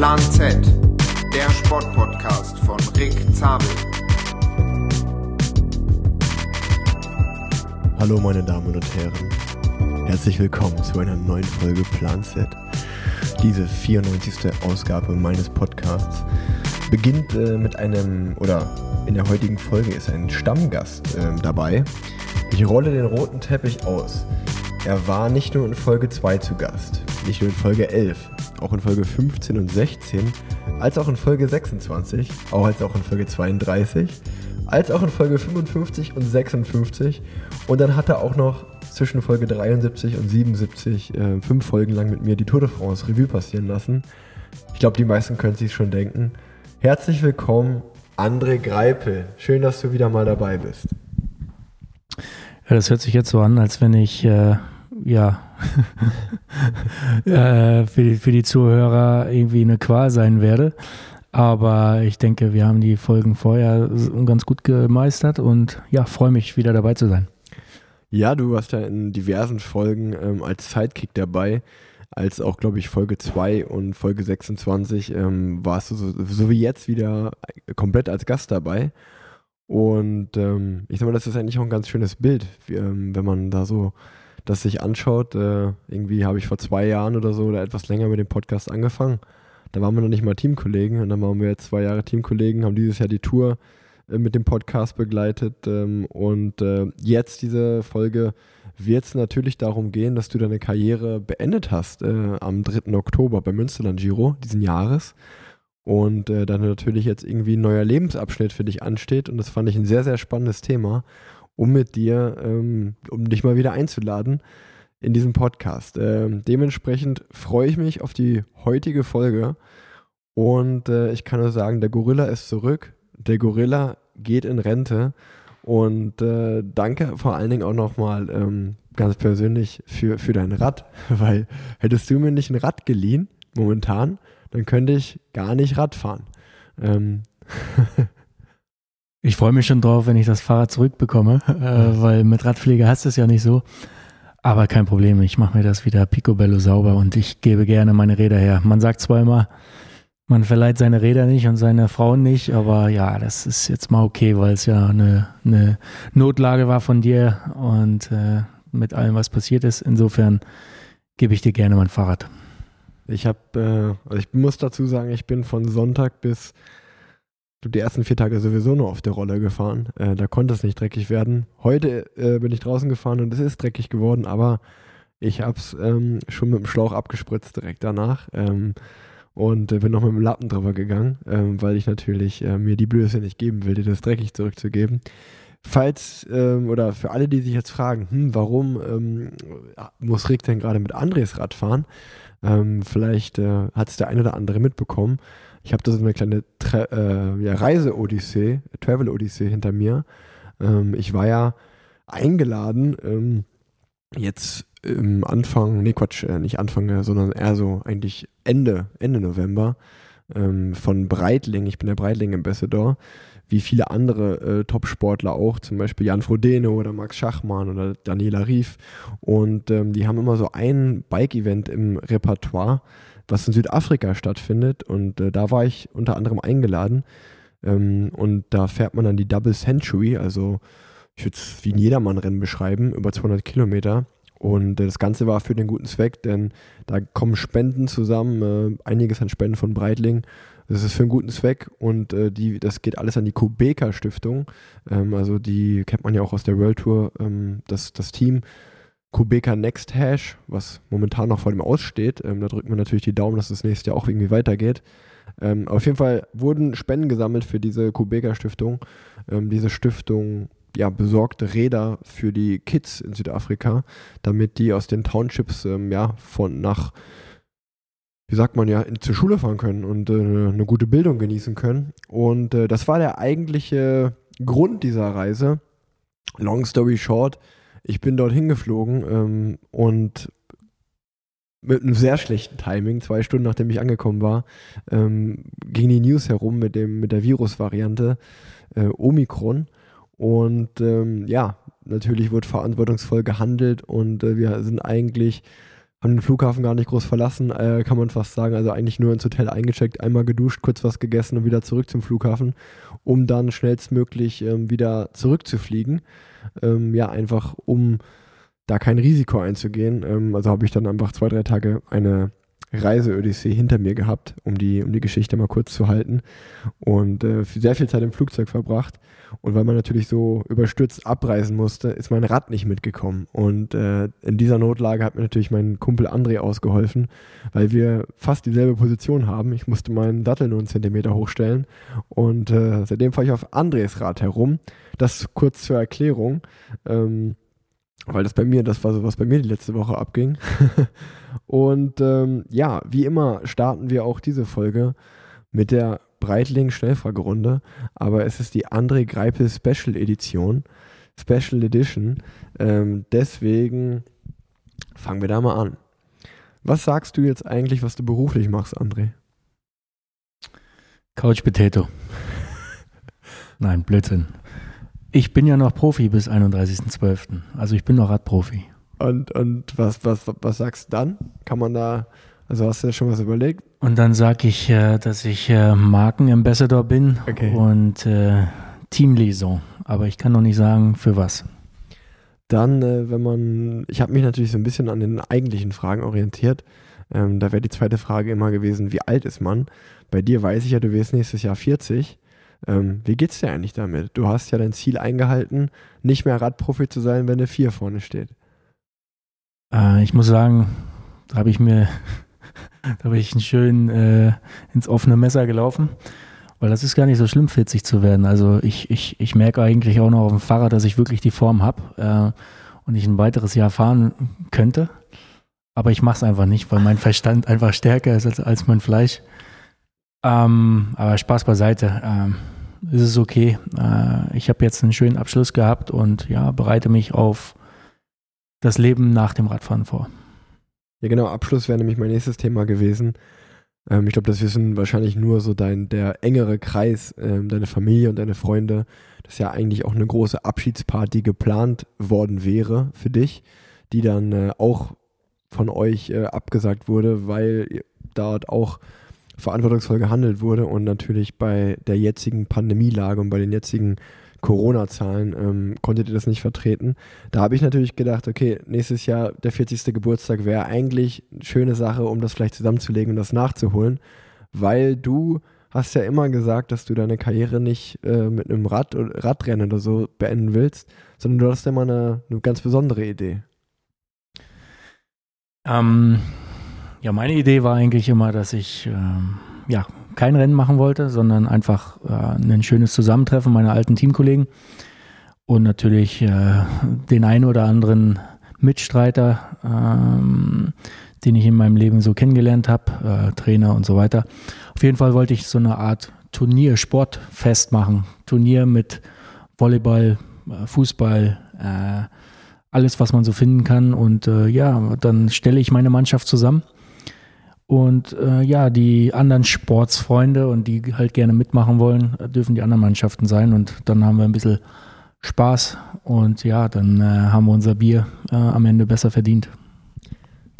Plan Z, der Sportpodcast von Rick Zabel. Hallo meine Damen und Herren, herzlich willkommen zu einer neuen Folge Plan Z. Diese 94. Ausgabe meines Podcasts beginnt äh, mit einem, oder in der heutigen Folge ist ein Stammgast äh, dabei. Ich rolle den roten Teppich aus. Er war nicht nur in Folge 2 zu Gast, nicht nur in Folge 11, auch in Folge 15 und 16, als auch in Folge 26, auch als auch in Folge 32, als auch in Folge 55 und 56 und dann hat er auch noch zwischen Folge 73 und 77 äh, fünf Folgen lang mit mir die Tour de France Revue passieren lassen. Ich glaube, die meisten können sich schon denken. Herzlich willkommen, André Greipel. Schön, dass du wieder mal dabei bist. Ja, das hört sich jetzt so an, als wenn ich äh, ja äh, für, die, für die Zuhörer irgendwie eine Qual sein werde. Aber ich denke, wir haben die Folgen vorher ganz gut gemeistert und ja, freue mich wieder dabei zu sein. Ja, du warst ja in diversen Folgen ähm, als Sidekick dabei, als auch, glaube ich, Folge 2 und Folge 26 ähm, warst du so, so, wie jetzt wieder komplett als Gast dabei. Und ähm, ich sag mal, das ist eigentlich auch ein ganz schönes Bild, wie, ähm, wenn man da so das sich anschaut. Äh, irgendwie habe ich vor zwei Jahren oder so oder etwas länger mit dem Podcast angefangen. Da waren wir noch nicht mal Teamkollegen und dann waren wir jetzt zwei Jahre Teamkollegen, haben dieses Jahr die Tour äh, mit dem Podcast begleitet. Ähm, und äh, jetzt diese Folge wird es natürlich darum gehen, dass du deine Karriere beendet hast äh, am 3. Oktober beim Münsterland Giro diesen Jahres. Und äh, dann natürlich jetzt irgendwie ein neuer Lebensabschnitt für dich ansteht. Und das fand ich ein sehr, sehr spannendes Thema, um mit dir, ähm, um dich mal wieder einzuladen in diesem Podcast. Ähm, dementsprechend freue ich mich auf die heutige Folge. Und äh, ich kann nur sagen, der Gorilla ist zurück. Der Gorilla geht in Rente. Und äh, danke vor allen Dingen auch nochmal ähm, ganz persönlich für, für dein Rad, weil hättest du mir nicht ein Rad geliehen, momentan, dann könnte ich gar nicht Rad fahren. Ähm. ich freue mich schon drauf, wenn ich das Fahrrad zurückbekomme, äh, weil mit Radpflege hast du es ja nicht so. Aber kein Problem, ich mache mir das wieder picobello sauber und ich gebe gerne meine Räder her. Man sagt zwar immer, man verleiht seine Räder nicht und seine Frauen nicht, aber ja, das ist jetzt mal okay, weil es ja eine, eine, Notlage war von dir und äh, mit allem, was passiert ist. Insofern gebe ich dir gerne mein Fahrrad. Ich habe, äh, also ich muss dazu sagen, ich bin von Sonntag bis die ersten vier Tage sowieso nur auf der Rolle gefahren. Äh, da konnte es nicht dreckig werden. Heute äh, bin ich draußen gefahren und es ist dreckig geworden, aber ich habe es ähm, schon mit dem Schlauch abgespritzt direkt danach. Ähm, und äh, bin noch mit dem Lappen drüber gegangen, ähm, weil ich natürlich äh, mir die Blöße nicht geben will, dir das dreckig zurückzugeben. Falls, ähm, oder für alle, die sich jetzt fragen, hm, warum ähm, muss Rick denn gerade mit Andres Rad fahren? Ähm, vielleicht äh, hat es der ein oder andere mitbekommen. Ich habe da so eine kleine äh, ja, Reise-Odyssee, Travel-Odyssee hinter mir. Ähm, ich war ja eingeladen, ähm, jetzt im Anfang, nee Quatsch, äh, nicht Anfang, sondern eher so eigentlich Ende, Ende November ähm, von Breitling, ich bin der Breitling-Ambassador, wie viele andere äh, Top-Sportler auch, zum Beispiel Jan Frodeno oder Max Schachmann oder Daniela Rief. Und ähm, die haben immer so ein Bike-Event im Repertoire, was in Südafrika stattfindet. Und äh, da war ich unter anderem eingeladen. Ähm, und da fährt man dann die Double Century, also ich würde es wie ein Jedermann-Rennen beschreiben, über 200 Kilometer. Und äh, das Ganze war für den guten Zweck, denn da kommen Spenden zusammen, äh, einiges an Spenden von Breitling. Das ist für einen guten Zweck und äh, die, das geht alles an die Kubeka Stiftung. Ähm, also die kennt man ja auch aus der World Tour, ähm, das, das Team Kubeka Next Hash, was momentan noch vor dem Aussteht. Ähm, da drückt man natürlich die Daumen, dass das nächste Jahr auch irgendwie weitergeht. Ähm, auf jeden Fall wurden Spenden gesammelt für diese Kubeka Stiftung. Ähm, diese Stiftung ja, besorgte Räder für die Kids in Südafrika, damit die aus den Townships ähm, ja, von nach, wie sagt man ja, in, zur Schule fahren können und äh, eine gute Bildung genießen können. Und äh, das war der eigentliche Grund dieser Reise. Long story short, ich bin dorthin geflogen ähm, und mit einem sehr schlechten Timing, zwei Stunden nachdem ich angekommen war, ähm, ging die News herum mit, dem, mit der Virusvariante äh, Omikron. Und ähm, ja, natürlich wird verantwortungsvoll gehandelt und äh, wir sind eigentlich haben den Flughafen gar nicht groß verlassen, äh, kann man fast sagen. Also eigentlich nur ins Hotel eingecheckt, einmal geduscht, kurz was gegessen und wieder zurück zum Flughafen, um dann schnellstmöglich ähm, wieder zurückzufliegen. Ähm, ja, einfach um da kein Risiko einzugehen. Ähm, also habe ich dann einfach zwei, drei Tage eine Reise-Odyssee hinter mir gehabt, um die, um die Geschichte mal kurz zu halten. Und äh, sehr viel Zeit im Flugzeug verbracht. Und weil man natürlich so überstürzt abreisen musste, ist mein Rad nicht mitgekommen. Und äh, in dieser Notlage hat mir natürlich mein Kumpel André ausgeholfen, weil wir fast dieselbe Position haben. Ich musste meinen Sattel nur einen Zentimeter hochstellen. Und äh, seitdem fahre ich auf Andres Rad herum. Das kurz zur Erklärung. Ähm, weil das bei mir, das war so, was bei mir die letzte Woche abging. und ähm, ja, wie immer starten wir auch diese Folge mit der Breitling Schnellfragerunde, aber es ist die André Greipel Special Edition, Special Edition. Ähm, deswegen fangen wir da mal an. Was sagst du jetzt eigentlich, was du beruflich machst, André? Couch Potato. Nein, Blödsinn. Ich bin ja noch Profi bis 31.12. Also ich bin noch Radprofi. Und, und was, was, was sagst du dann? Kann man da, also hast du ja schon was überlegt? Und dann sage ich, äh, dass ich äh, Markenambassador bin Okay. und äh, Teamliaison. Aber ich kann noch nicht sagen, für was. Dann, wenn man, ich habe mich natürlich so ein bisschen an den eigentlichen Fragen orientiert. Ähm, da wäre die zweite Frage immer gewesen, wie alt ist man? Bei dir weiß ich ja, du wirst nächstes Jahr 40. Ähm, wie geht's dir eigentlich damit? Du hast ja dein Ziel eingehalten, nicht mehr Radprofi zu sein, wenn eine 4 vorne steht. Äh, ich muss sagen, da habe ich mir, da habe ich einen schön äh, ins offene Messer gelaufen. Weil das ist gar nicht so schlimm, 40 zu werden. Also ich, ich, ich merke eigentlich auch noch auf dem Fahrrad, dass ich wirklich die Form habe äh, und ich ein weiteres Jahr fahren könnte. Aber ich mache es einfach nicht, weil mein Verstand einfach stärker ist als, als mein Fleisch. Ähm, aber Spaß beiseite. Ähm, ist es okay. Äh, ich habe jetzt einen schönen Abschluss gehabt und ja, bereite mich auf das Leben nach dem Radfahren vor. Ja, genau, Abschluss wäre nämlich mein nächstes Thema gewesen. Ähm, ich glaube, das wissen wahrscheinlich nur so dein, der engere Kreis, ähm, deine Familie und deine Freunde, dass ja eigentlich auch eine große Abschiedsparty geplant worden wäre für dich, die dann äh, auch von euch äh, abgesagt wurde, weil dort auch verantwortungsvoll gehandelt wurde und natürlich bei der jetzigen Pandemielage und bei den jetzigen Corona-Zahlen ähm, konntet ihr das nicht vertreten. Da habe ich natürlich gedacht, okay, nächstes Jahr der 40. Geburtstag wäre eigentlich eine schöne Sache, um das vielleicht zusammenzulegen und das nachzuholen, weil du hast ja immer gesagt, dass du deine Karriere nicht äh, mit einem Rad Radrennen oder so beenden willst, sondern du hast ja mal eine, eine ganz besondere Idee. Ähm, ja, meine Idee war eigentlich immer, dass ich ähm, ja, kein Rennen machen wollte, sondern einfach äh, ein schönes Zusammentreffen meiner alten Teamkollegen und natürlich äh, den einen oder anderen Mitstreiter, ähm, den ich in meinem Leben so kennengelernt habe, äh, Trainer und so weiter. Auf jeden Fall wollte ich so eine Art Turnier, Sportfest machen. Turnier mit Volleyball, äh, Fußball, äh, alles, was man so finden kann. Und äh, ja, dann stelle ich meine Mannschaft zusammen. Und äh, ja, die anderen Sportsfreunde und die halt gerne mitmachen wollen, dürfen die anderen Mannschaften sein. Und dann haben wir ein bisschen Spaß. Und ja, dann äh, haben wir unser Bier äh, am Ende besser verdient.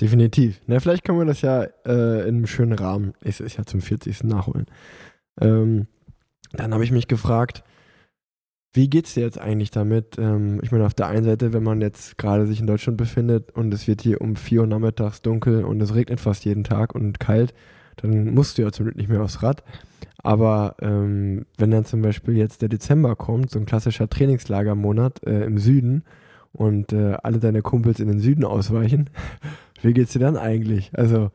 Definitiv. Na, vielleicht können wir das ja äh, in einem schönen Rahmen, es ist ja zum 40. nachholen. Ähm, dann habe ich mich gefragt, wie geht's dir jetzt eigentlich damit? Ähm, ich meine, auf der einen Seite, wenn man jetzt gerade sich in Deutschland befindet und es wird hier um 4 Uhr nachmittags dunkel und es regnet fast jeden Tag und kalt, dann musst du ja zum Glück nicht mehr aufs Rad. Aber ähm, wenn dann zum Beispiel jetzt der Dezember kommt, so ein klassischer Trainingslagermonat äh, im Süden und äh, alle deine Kumpels in den Süden ausweichen, wie geht's dir dann eigentlich? Also,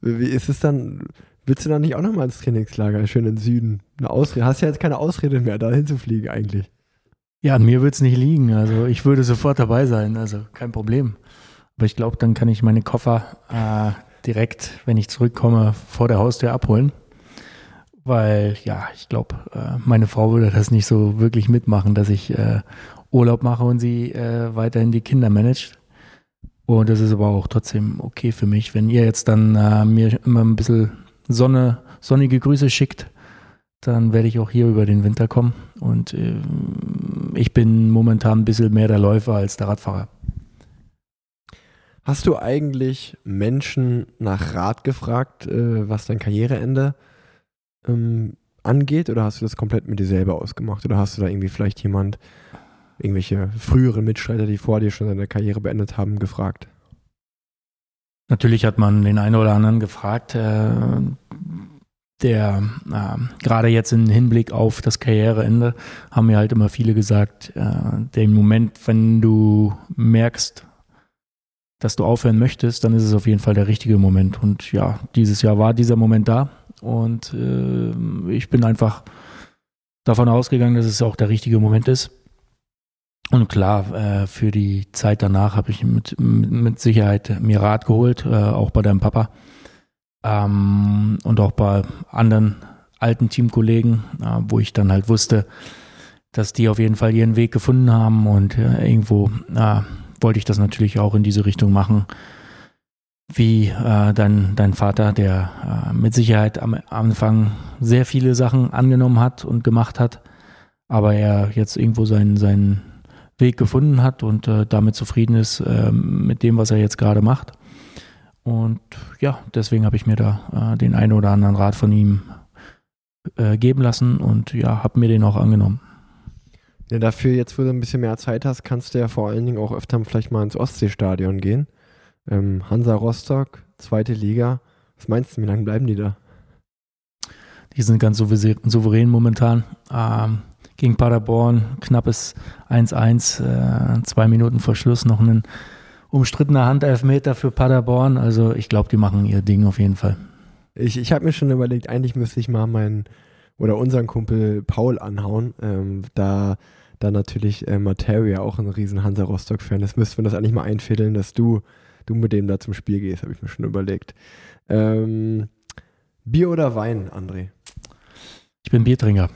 wie ist es dann? Willst du dann nicht auch nochmal ins Trainingslager, schön in den Süden? Eine Ausrede, hast ja jetzt keine Ausrede mehr, da hinzufliegen eigentlich. Ja, an mir wird es nicht liegen. Also ich würde sofort dabei sein, also kein Problem. Aber ich glaube, dann kann ich meine Koffer äh, direkt, wenn ich zurückkomme, vor der Haustür abholen. Weil, ja, ich glaube, äh, meine Frau würde das nicht so wirklich mitmachen, dass ich äh, Urlaub mache und sie äh, weiterhin die Kinder managt. Und das ist aber auch trotzdem okay für mich, wenn ihr jetzt dann äh, mir immer ein bisschen Sonne, sonnige Grüße schickt, dann werde ich auch hier über den Winter kommen. Und äh, ich bin momentan ein bisschen mehr der Läufer als der Radfahrer. Hast du eigentlich Menschen nach Rat gefragt, äh, was dein Karriereende ähm, angeht, oder hast du das komplett mit dir selber ausgemacht? Oder hast du da irgendwie vielleicht jemand, irgendwelche früheren Mitstreiter, die vor dir schon seine Karriere beendet haben, gefragt? Natürlich hat man den einen oder anderen gefragt, äh, der äh, gerade jetzt im Hinblick auf das Karriereende haben mir halt immer viele gesagt, äh, der Moment, wenn du merkst, dass du aufhören möchtest, dann ist es auf jeden Fall der richtige Moment. Und ja, dieses Jahr war dieser Moment da und äh, ich bin einfach davon ausgegangen, dass es auch der richtige Moment ist. Und klar, äh, für die Zeit danach habe ich mit, mit Sicherheit mir Rat geholt, äh, auch bei deinem Papa ähm, und auch bei anderen alten Teamkollegen, äh, wo ich dann halt wusste, dass die auf jeden Fall ihren Weg gefunden haben. Und äh, irgendwo äh, wollte ich das natürlich auch in diese Richtung machen, wie äh, dein, dein Vater, der mit Sicherheit am Anfang sehr viele Sachen angenommen hat und gemacht hat, aber er jetzt irgendwo seinen, seinen Weg gefunden hat und äh, damit zufrieden ist äh, mit dem, was er jetzt gerade macht. Und ja, deswegen habe ich mir da äh, den einen oder anderen Rat von ihm äh, geben lassen und ja, habe mir den auch angenommen. Ja, dafür, jetzt wo du ein bisschen mehr Zeit hast, kannst du ja vor allen Dingen auch öfter vielleicht mal ins Ostseestadion gehen. Ähm, Hansa Rostock, zweite Liga. Was meinst du, wie lange bleiben die da? Die sind ganz souverän momentan. Ähm, gegen Paderborn, knappes 1-1, äh, zwei Minuten vor Schluss noch ein umstrittener Handelfmeter für Paderborn. Also ich glaube, die machen ihr Ding auf jeden Fall. Ich, ich habe mir schon überlegt, eigentlich müsste ich mal meinen oder unseren Kumpel Paul anhauen, ähm, da da natürlich äh, Materia auch ein riesen Hansa Rostock-Fan ist, müssten wir das eigentlich mal einfädeln, dass du, du mit dem da zum Spiel gehst, habe ich mir schon überlegt. Ähm, Bier oder Wein, André? Ich bin Biertrinker.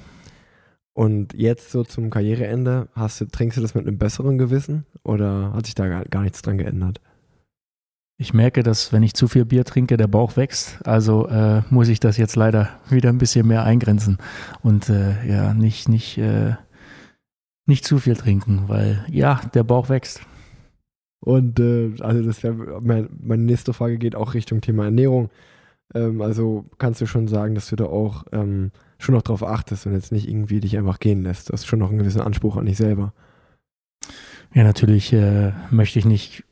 Und jetzt so zum Karriereende, hast du, trinkst du das mit einem besseren Gewissen oder hat sich da gar, gar nichts dran geändert? Ich merke, dass wenn ich zu viel Bier trinke, der Bauch wächst. Also äh, muss ich das jetzt leider wieder ein bisschen mehr eingrenzen und äh, ja, nicht, nicht, äh, nicht zu viel trinken, weil ja, der Bauch wächst. Und äh, also das wäre meine, meine nächste Frage geht auch Richtung Thema Ernährung. Ähm, also kannst du schon sagen, dass du da auch ähm, schon noch darauf achtest und jetzt nicht irgendwie dich einfach gehen lässt. Du hast schon noch einen gewissen Anspruch an dich selber. Ja, natürlich äh, möchte ich nicht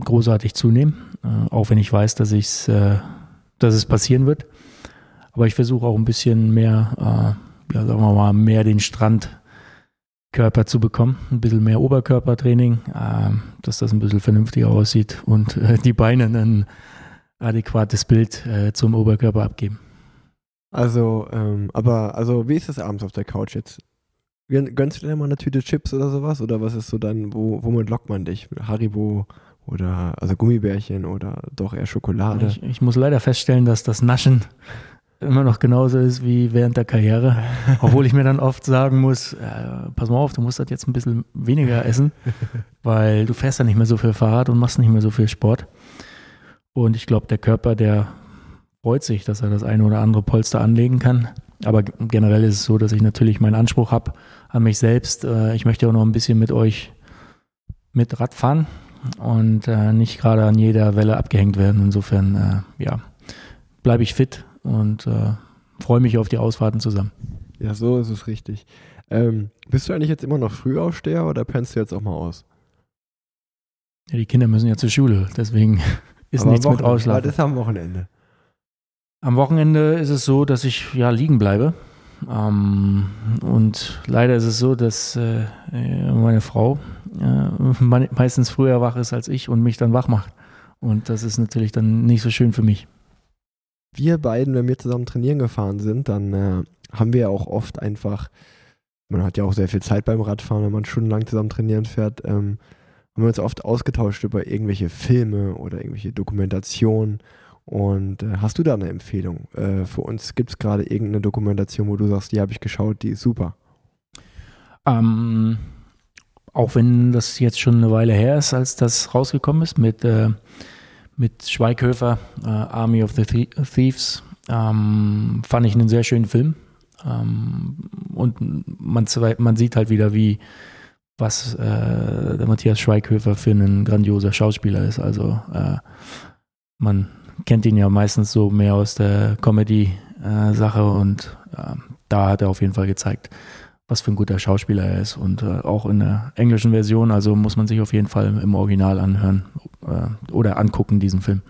großartig zunehmen, äh, auch wenn ich weiß, dass, ich's, äh, dass es passieren wird. Aber ich versuche auch ein bisschen mehr, äh, ja, sagen wir mal, mehr den Strandkörper zu bekommen, ein bisschen mehr Oberkörpertraining, äh, dass das ein bisschen vernünftiger aussieht und äh, die Beine ein adäquates Bild zum Oberkörper abgeben. Also, ähm, aber, also, wie ist das abends auf der Couch jetzt? Gönnst du dir mal eine Tüte Chips oder sowas? Oder was ist so dann, wo, womit lockt man dich? Haribo oder, also Gummibärchen oder doch eher Schokolade? Ich, ich muss leider feststellen, dass das Naschen immer noch genauso ist wie während der Karriere. Obwohl ich mir dann oft sagen muss, äh, pass mal auf, du musst das jetzt ein bisschen weniger essen, weil du fährst ja nicht mehr so viel Fahrrad und machst nicht mehr so viel Sport. Und ich glaube, der Körper, der freut sich, dass er das eine oder andere Polster anlegen kann. Aber generell ist es so, dass ich natürlich meinen Anspruch habe an mich selbst. Äh, ich möchte auch noch ein bisschen mit euch mit Rad fahren und äh, nicht gerade an jeder Welle abgehängt werden. Insofern, äh, ja, bleibe ich fit und freue mich auf die Ausfahrten zusammen. Ja, so ist es richtig. Ähm, bist du eigentlich jetzt immer noch Frühaufsteher oder pennst du jetzt auch mal aus? Ja, die Kinder müssen ja zur Schule, deswegen ist Aber nichts mit Ausschlafen. Das ist am Wochenende. Am Wochenende ist es so, dass ich ja liegen bleibe. Ähm, und leider ist es so, dass äh, meine Frau äh, meistens früher wach ist als ich und mich dann wach macht. Und das ist natürlich dann nicht so schön für mich. Wir beiden, wenn wir zusammen trainieren gefahren sind, dann äh, haben wir ja auch oft einfach, man hat ja auch sehr viel Zeit beim Radfahren, wenn man stundenlang zusammen trainieren fährt, ähm, haben wir uns oft ausgetauscht über irgendwelche Filme oder irgendwelche Dokumentationen und äh, hast du da eine Empfehlung? Äh, für uns gibt es gerade irgendeine Dokumentation, wo du sagst, die habe ich geschaut, die ist super. Ähm, auch wenn das jetzt schon eine Weile her ist, als das rausgekommen ist mit, äh, mit Schweighöfer, äh, Army of the Thieves, ähm, fand ich einen sehr schönen Film. Ähm, und man, man sieht halt wieder, wie was äh, der Matthias Schweighöfer für ein grandioser Schauspieler ist. Also äh, man kennt ihn ja meistens so mehr aus der Comedy-Sache und äh, da hat er auf jeden Fall gezeigt, was für ein guter Schauspieler er ist und äh, auch in der englischen Version, also muss man sich auf jeden Fall im Original anhören äh, oder angucken, diesen Film.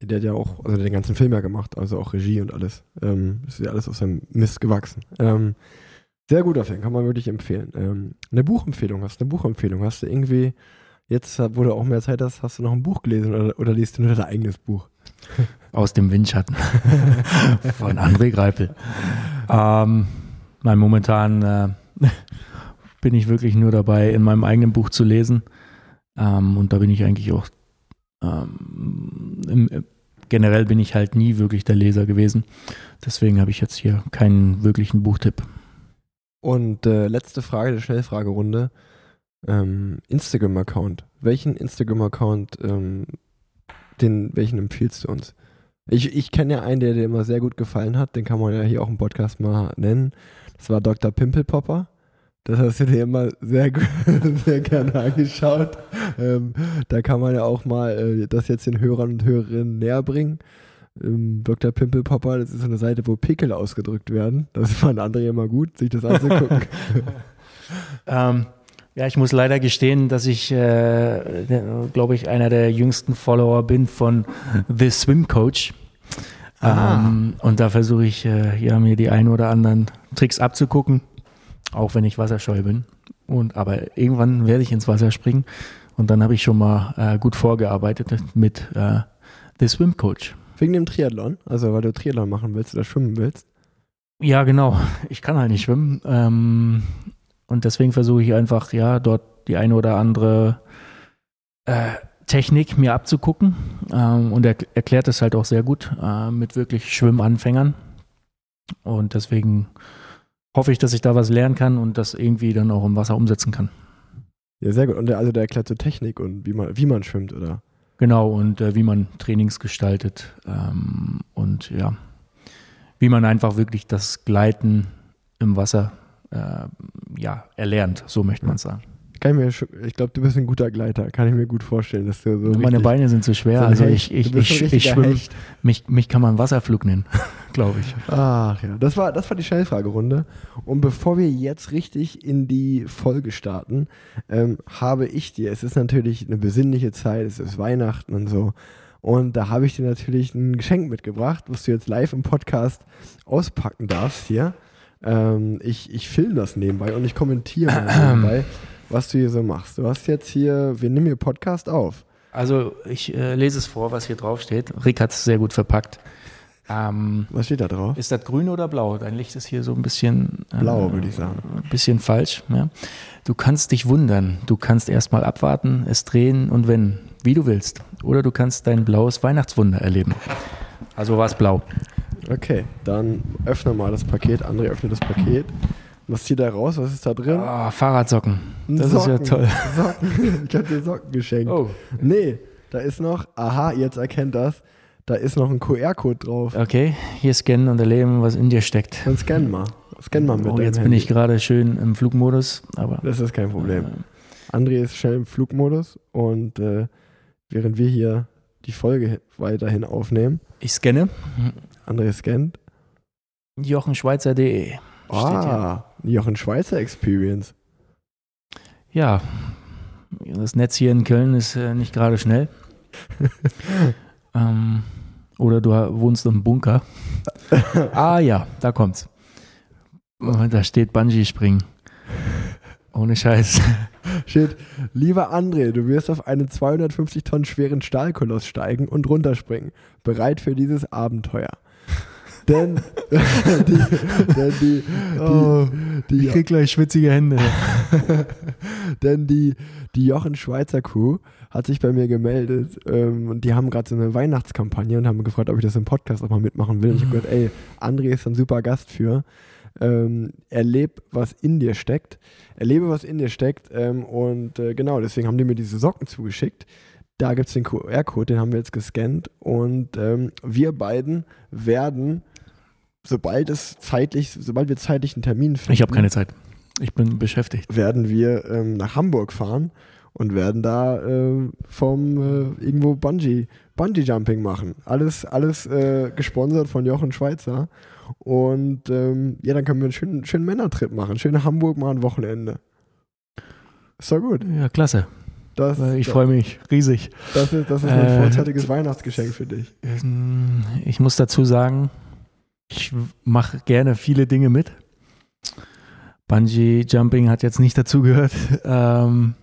Der hat ja auch, also den ganzen Film ja gemacht, also auch Regie und alles. Ähm, ist ja alles aus seinem Mist gewachsen. Ähm, sehr guter Film, kann man wirklich empfehlen. Ähm, eine Buchempfehlung, hast du eine Buchempfehlung? Hast du irgendwie, jetzt, wo du auch mehr Zeit hast, hast du noch ein Buch gelesen oder, oder liest du nur dein eigenes Buch? Aus dem Windschatten von André Greipel. Ähm, nein, momentan äh, bin ich wirklich nur dabei, in meinem eigenen Buch zu lesen. Ähm, und da bin ich eigentlich auch ähm, im, generell bin ich halt nie wirklich der Leser gewesen. Deswegen habe ich jetzt hier keinen wirklichen Buchtipp. Und äh, letzte Frage der Schnellfragerunde. Ähm, Instagram-Account. Welchen Instagram-Account, ähm, den, welchen empfiehlst du uns? Ich, ich kenne ja einen, der dir immer sehr gut gefallen hat. Den kann man ja hier auch im Podcast mal nennen. Das war Dr. Pimpelpopper. Das hast du dir immer sehr, sehr gerne angeschaut. Ähm, da kann man ja auch mal äh, das jetzt den Hörern und Hörerinnen näher bringen. Ähm, Dr. Pimpelpopper, das ist so eine Seite, wo Pickel ausgedrückt werden. Das fand André immer gut, sich das anzugucken. ähm, ja, ich muss leider gestehen, dass ich, äh, glaube ich, einer der jüngsten Follower bin von The Swim Coach. Ähm, und da versuche ich äh, ja, mir die ein oder anderen Tricks abzugucken auch wenn ich wasserscheu bin. Und aber irgendwann werde ich ins Wasser springen und dann habe ich schon mal äh, gut vorgearbeitet mit äh, The Swim Coach. Wegen dem Triathlon, also weil du Triathlon machen willst oder schwimmen willst? Ja, genau. Ich kann halt nicht schwimmen ähm, und deswegen versuche ich einfach ja dort die eine oder andere äh, Technik mir abzugucken ähm, und er erklärt es halt auch sehr gut äh, mit wirklich Schwimmanfängern und deswegen hoffe ich, dass ich da was lernen kann und das irgendwie dann auch im Wasser umsetzen kann. Ja, sehr gut. Und der, also der erklärt so Technik und wie man, wie man schwimmt, oder? Genau, und äh, wie man Trainings gestaltet ähm, und ja, wie man einfach wirklich das Gleiten im Wasser äh, ja, erlernt, so möchte man sagen. Kann ich mir, ich glaube, du bist ein guter Gleiter. Kann ich mir gut vorstellen, dass du so. Meine Beine sind zu schwer. So also ich, ich, ich, ich, ich schwimme. Mich, mich kann man Wasserflug nennen, glaube ich. Ach ja, das war, das war die Schnellfragerunde. Und bevor wir jetzt richtig in die Folge starten, ähm, habe ich dir, es ist natürlich eine besinnliche Zeit, es ist Weihnachten und so. Und da habe ich dir natürlich ein Geschenk mitgebracht, was du jetzt live im Podcast auspacken darfst hier. Ähm, ich, ich filme das nebenbei und ich kommentiere nebenbei was du hier so machst. Du hast jetzt hier, wir nehmen hier Podcast auf. Also ich äh, lese es vor, was hier drauf steht. Rick hat es sehr gut verpackt. Ähm, was steht da drauf? Ist das grün oder blau? Dein Licht ist hier so ein bisschen äh, blau, würde ich sagen. Ein bisschen falsch. Ja. Du kannst dich wundern. Du kannst erstmal abwarten, es drehen und wenn, wie du willst. Oder du kannst dein blaues Weihnachtswunder erleben. Also war es blau. Okay, dann öffne mal das Paket. André öffnet das Paket. Was zieht da raus? Was ist da drin? Oh, Fahrradsocken. Das Socken. ist ja toll. Socken. Ich habe dir Socken geschenkt. Oh. Nee, da ist noch, aha, jetzt erkennt das, da ist noch ein QR-Code drauf. Okay, hier scannen und erleben, was in dir steckt. Dann scan mal. Scan mal mit. Oh, jetzt bin ich gerade schön im Flugmodus, aber. Das ist kein Problem. Äh, André ist schnell im Flugmodus und äh, während wir hier die Folge weiterhin aufnehmen. Ich scanne. André scannt. Jochenschweizer.de. Ah, Jochen Schweizer Experience. Ja, das Netz hier in Köln ist äh, nicht gerade schnell. ähm, oder du wohnst im Bunker. ah ja, da kommt's. Da steht Bungee-Springen. Ohne Scheiß. Shit. Lieber André, du wirst auf einen 250 Tonnen schweren Stahlkoloss steigen und runterspringen. Bereit für dieses Abenteuer denn, die, denn die, oh, die, ich krieg gleich schwitzige Hände. denn die, die Jochen Schweizer Crew hat sich bei mir gemeldet ähm, und die haben gerade so eine Weihnachtskampagne und haben gefragt, ob ich das im Podcast auch mal mitmachen will. Und ich habe gesagt, ey, André ist ein super Gast für. Ähm, erleb, was in dir steckt. Erlebe, was in dir steckt. Ähm, und äh, genau, deswegen haben die mir diese Socken zugeschickt. Da gibt es den QR-Code, den haben wir jetzt gescannt. Und ähm, wir beiden werden sobald es zeitlich, sobald wir zeitlich einen Termin finden. Ich habe keine Zeit. Ich bin beschäftigt. werden wir ähm, nach Hamburg fahren und werden da äh, vom äh, irgendwo Bungee, Bungee Jumping machen. Alles, alles äh, gesponsert von Jochen Schweizer. Und ähm, ja, dann können wir einen schönen, schönen Männertrip machen. Schöne Hamburg mal ein Wochenende. Ist doch gut. Ja, klasse. Das, Ich freue mich riesig. das ist, das ist mein Äh, vorzeitiges Weihnachtsgeschenk für dich. Ähm, Ich muss dazu sagen, ich mache gerne viele Dinge mit. Bungee Jumping hat jetzt nicht dazugehört. Ähm,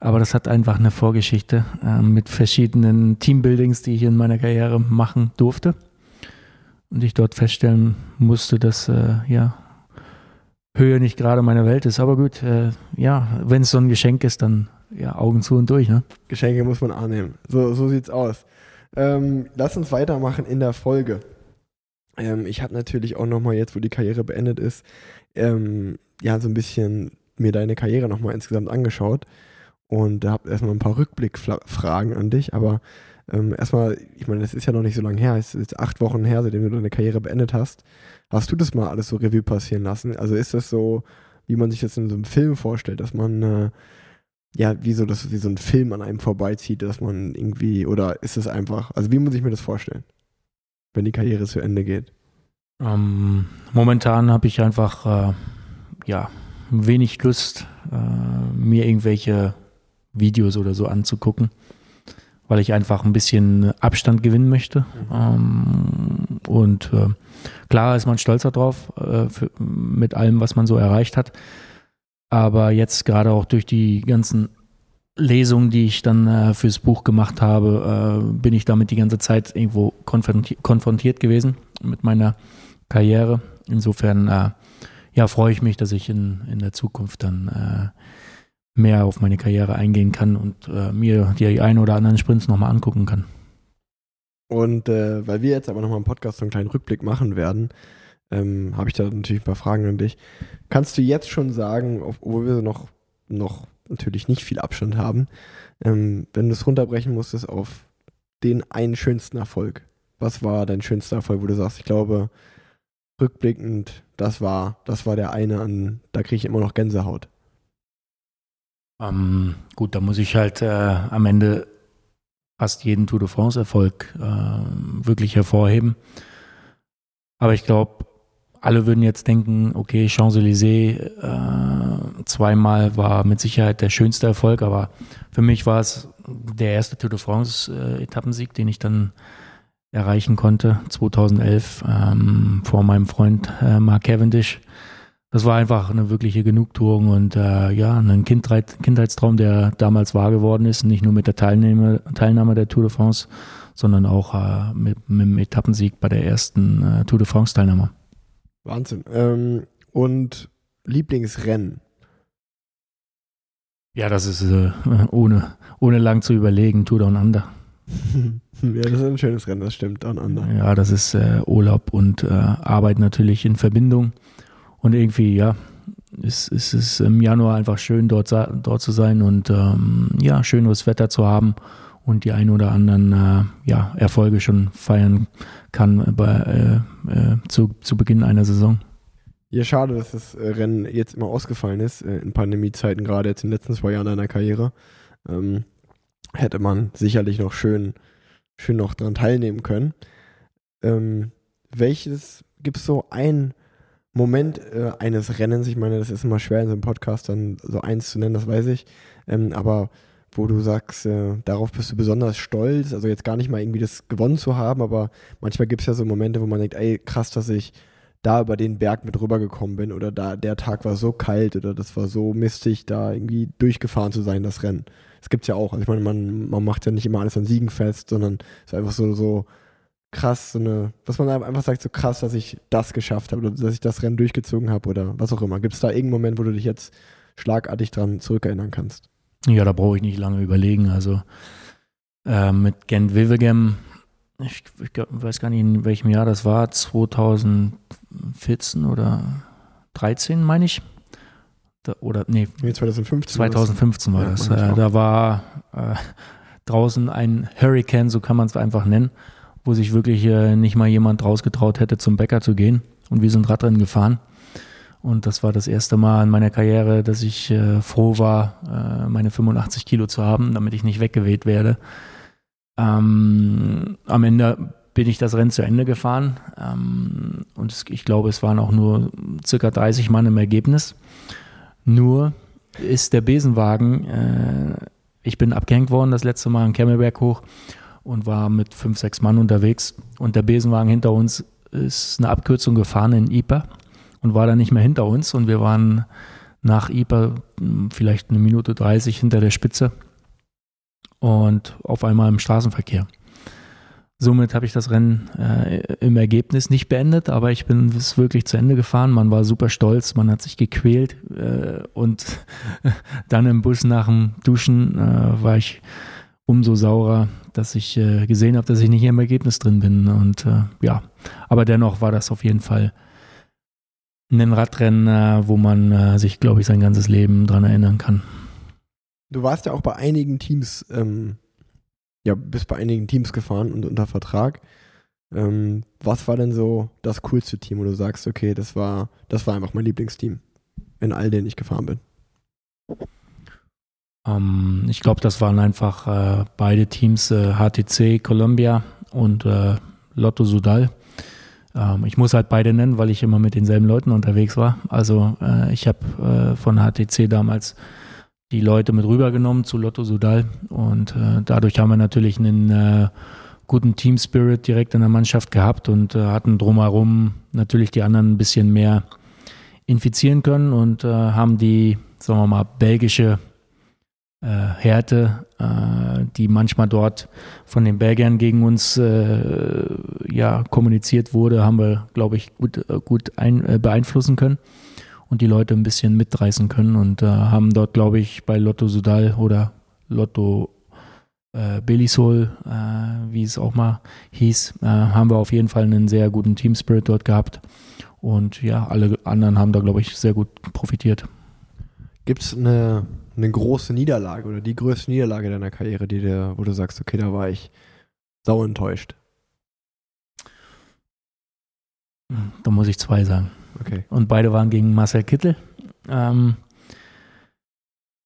aber das hat einfach eine Vorgeschichte ähm, mit verschiedenen Teambuildings, die ich in meiner Karriere machen durfte. Und ich dort feststellen musste, dass äh, ja, Höhe nicht gerade meine Welt ist. Aber gut, äh, ja, wenn es so ein Geschenk ist, dann ja, Augen zu und durch. Ne? Geschenke muss man annehmen. So, so sieht's aus. Ähm, lass uns weitermachen in der Folge. Ähm, ich habe natürlich auch nochmal jetzt, wo die Karriere beendet ist, ähm, ja, so ein bisschen mir deine Karriere nochmal insgesamt angeschaut und da habe erstmal ein paar Rückblickfragen an dich, aber ähm, erstmal, ich meine, das ist ja noch nicht so lange her, es ist jetzt acht Wochen her, seitdem du deine Karriere beendet hast. Hast du das mal alles so Revue passieren lassen? Also ist das so, wie man sich das in so einem Film vorstellt, dass man äh, ja, wie so, das, wie so ein Film an einem vorbeizieht, dass man irgendwie, oder ist es einfach, also wie muss ich mir das vorstellen, wenn die Karriere zu Ende geht? Ähm, momentan habe ich einfach äh, ja, wenig Lust, äh, mir irgendwelche Videos oder so anzugucken, weil ich einfach ein bisschen Abstand gewinnen möchte. Ähm, und äh, klar ist man stolz darauf, äh, für, mit allem, was man so erreicht hat. Aber jetzt gerade auch durch die ganzen Lesungen, die ich dann äh, fürs Buch gemacht habe, äh, bin ich damit die ganze Zeit irgendwo konfrontiert, konfrontiert gewesen mit meiner Karriere. Insofern äh, ja, freue ich mich, dass ich in, in der Zukunft dann äh, mehr auf meine Karriere eingehen kann und äh, mir die ein oder anderen Sprints nochmal angucken kann. Und äh, weil wir jetzt aber nochmal im Podcast so einen kleinen Rückblick machen werden, ähm, habe ich da natürlich ein paar Fragen an dich. Kannst du jetzt schon sagen, obwohl wir noch, noch natürlich nicht viel Abstand haben, ähm, wenn du es runterbrechen musstest auf den einen schönsten Erfolg, was war dein schönster Erfolg, wo du sagst, ich glaube, rückblickend, das war, das war der eine an, da kriege ich immer noch Gänsehaut. Ähm, gut, da muss ich halt äh, am Ende fast jeden Tour de France-Erfolg äh, wirklich hervorheben. Aber ich glaube, alle würden jetzt denken, okay, Champs-Élysées äh, zweimal war mit Sicherheit der schönste Erfolg, aber für mich war es der erste Tour de France-Etappensieg, den ich dann erreichen konnte, 2011, ähm, vor meinem Freund äh, Mark Cavendish. Das war einfach eine wirkliche Genugtuung und äh, ja, ein Kindheit, Kindheitstraum, der damals wahr geworden ist, nicht nur mit der Teilnahme, Teilnahme der Tour de France, sondern auch äh, mit, mit dem Etappensieg bei der ersten äh, Tour de France-Teilnahme. Wahnsinn. Ähm, und Lieblingsrennen? Ja, das ist äh, ohne, ohne lang zu überlegen, Tour Down Under. ja, das ist ein schönes Rennen, das stimmt, Down Under. Ja, das ist äh, Urlaub und äh, Arbeit natürlich in Verbindung. Und irgendwie, ja, ist, ist es im Januar einfach schön, dort, dort zu sein und ähm, ja, schönes Wetter zu haben und die ein oder anderen äh, ja, Erfolge schon feiern kann bei, äh, äh, zu, zu Beginn einer Saison. Ja, schade, dass das äh, Rennen jetzt immer ausgefallen ist, äh, in Pandemiezeiten, gerade jetzt in den letzten zwei Jahren deiner Karriere. Ähm, hätte man sicherlich noch schön, schön noch dran teilnehmen können. Ähm, welches, gibt es so ein Moment äh, eines Rennens, ich meine, das ist immer schwer in so einem Podcast dann so eins zu nennen, das weiß ich, ähm, aber wo du sagst, äh, darauf bist du besonders stolz, also jetzt gar nicht mal irgendwie das gewonnen zu haben, aber manchmal gibt es ja so Momente, wo man denkt, ey, krass, dass ich da über den Berg mit rübergekommen bin oder da der Tag war so kalt oder das war so mistig, da irgendwie durchgefahren zu sein, das Rennen. Das gibt's ja auch. Also ich meine, man, man macht ja nicht immer alles an Siegen fest, sondern es ist einfach so, so krass, so eine, was man einfach sagt, so krass, dass ich das geschafft habe oder dass ich das Rennen durchgezogen habe oder was auch immer. Gibt es da irgendeinen Moment, wo du dich jetzt schlagartig dran zurückerinnern kannst? Ja, da brauche ich nicht lange überlegen. Also äh, mit Gent Wevelgem, ich, ich weiß gar nicht, in welchem Jahr das war, 2014 oder 13, meine ich. Da, oder, nee, Nee, 2015. 2015 war das. meine ich Äh, da war äh, draußen ein Hurricane, so kann man es einfach nennen, wo sich wirklich äh, nicht mal jemand rausgetraut hätte, zum Bäcker zu gehen. Und wir sind Radrennen gefahren. Und das war das erste Mal in meiner Karriere, dass ich äh, froh war, äh, meine 85 Kilo zu haben, damit ich nicht weggeweht werde. Ähm, am Ende bin ich das Rennen zu Ende gefahren ähm, und es, ich glaube, es waren auch nur circa 30 Mann im Ergebnis. Nur ist der Besenwagen, äh, ich bin abgehängt worden das letzte Mal in Kemmelberg hoch und war mit fünf, sechs Mann unterwegs und der Besenwagen hinter uns ist eine Abkürzung gefahren in Iper und war dann nicht mehr hinter uns und wir waren nach Iper hm, vielleicht eine Minute 30 hinter der Spitze und auf einmal im Straßenverkehr. Somit habe ich das Rennen äh, im Ergebnis nicht beendet, aber ich bin es wirklich zu Ende gefahren. Man war super stolz, man hat sich gequält äh, und dann im Bus nach dem Duschen äh, war ich umso saurer, dass ich äh, gesehen habe, dass ich nicht im Ergebnis drin bin. Und äh, ja, aber dennoch war das auf jeden Fall ein Radrennen, äh, wo man sich, glaube ich, sein ganzes Leben dran erinnern kann. Du warst ja auch bei einigen Teams ähm, ja, bist bei einigen Teams gefahren und unter Vertrag. Ähm, was war denn so das coolste Team, wo du sagst, okay, das war, das war einfach mein Lieblingsteam in all denen ich gefahren bin? Ähm, ich glaube, das waren einfach äh, beide Teams, äh, HTC Columbia und äh, Lotto Sudal. Ähm, ich muss halt beide nennen, weil ich immer mit denselben Leuten unterwegs war. Also äh, ich habe äh, von HTC damals die Leute mit rübergenommen zu Lotto Sudal und äh, dadurch haben wir natürlich einen äh, guten Team Spirit direkt in der Mannschaft gehabt und äh, hatten drumherum natürlich die anderen ein bisschen mehr infizieren können und äh, haben die, sagen wir mal, belgische Härte, äh, die manchmal dort von den Belgiern gegen uns ja kommuniziert wurde, haben wir, glaube ich, gut, gut ein, beeinflussen können und die Leute ein bisschen mitreißen können und äh, haben dort, glaube ich, bei Lotto Sudal oder Lotto äh, Belisol, äh, wie es auch mal hieß, äh, haben wir auf jeden Fall einen sehr guten Team Spirit dort gehabt. Und ja, alle anderen haben da, glaube ich, sehr gut profitiert. Gibt es eine, eine große Niederlage oder die größte Niederlage deiner Karriere, die dir, wo du sagst, okay, da war ich sau enttäuscht? Da muss ich zwei sagen. Okay. Und beide waren gegen Marcel Kittel. Ähm,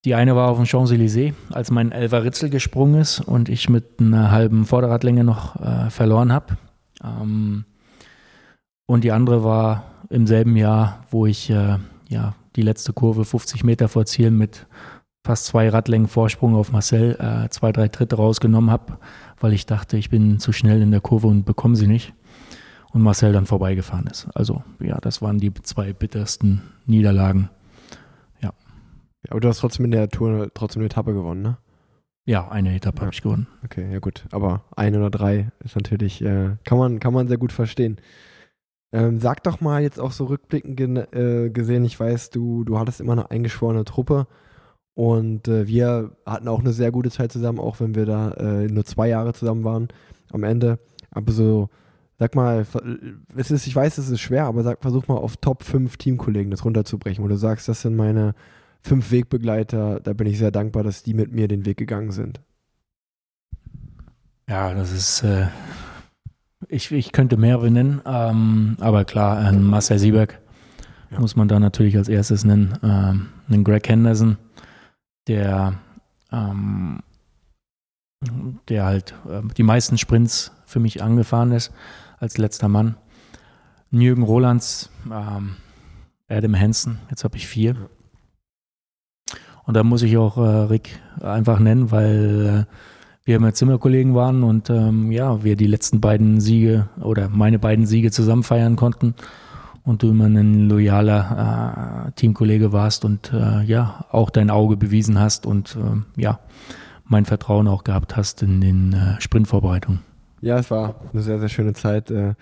die eine war auf dem Champs-Élysées, als mein Elfer Ritzel gesprungen ist und ich mit einer halben Vorderradlänge noch äh, verloren habe. Ähm, und die andere war im selben Jahr, wo ich äh, ja, die letzte Kurve 50 Meter vor Ziel mit fast zwei Radlängen Vorsprung auf Marcel äh, zwei, drei Tritte rausgenommen habe, weil ich dachte, ich bin zu schnell in der Kurve und bekomme sie nicht und Marcel dann vorbeigefahren ist. Also ja, das waren die zwei bittersten Niederlagen. Ja. ja aber du hast trotzdem in der Tour trotzdem eine Etappe gewonnen, ne? Ja, eine Etappe ja. habe ich gewonnen. Okay, ja gut. Aber eine oder drei ist natürlich, äh, kann, man, kann man sehr gut verstehen. Ähm, sag doch mal jetzt auch so rückblickend äh, gesehen, ich weiß, du, du hattest immer eine eingeschworene Truppe und äh, wir hatten auch eine sehr gute Zeit zusammen, auch wenn wir da äh, nur zwei Jahre zusammen waren am Ende. Aber so Sag mal, es ist, ich weiß, es ist schwer, aber sag, versuch mal auf Top 5 Teamkollegen das runterzubrechen, wo du sagst, das sind meine fünf Wegbegleiter, da bin ich sehr dankbar, dass die mit mir den Weg gegangen sind. Ja, das ist, äh, ich, ich könnte mehrere nennen, ähm, aber klar, äh, Marcel Sieberg ja. muss man da natürlich als erstes nennen, ähm, einen Greg Henderson, der, ähm, der halt äh, die meisten Sprints für mich angefahren ist als letzter Mann. Jürgen Rolands, ähm, Adam Hansen, jetzt habe ich vier. Und da muss ich auch äh, Rick einfach nennen, weil äh, wir immer Zimmerkollegen waren und ähm, ja, wir die letzten beiden Siege oder meine beiden Siege zusammen feiern konnten und du immer ein loyaler äh, Teamkollege warst und äh, ja, auch dein Auge bewiesen hast und äh, ja, mein Vertrauen auch gehabt hast in den äh, Sprintvorbereitungen. Ja, es war eine sehr, sehr schöne Zeit. Äh,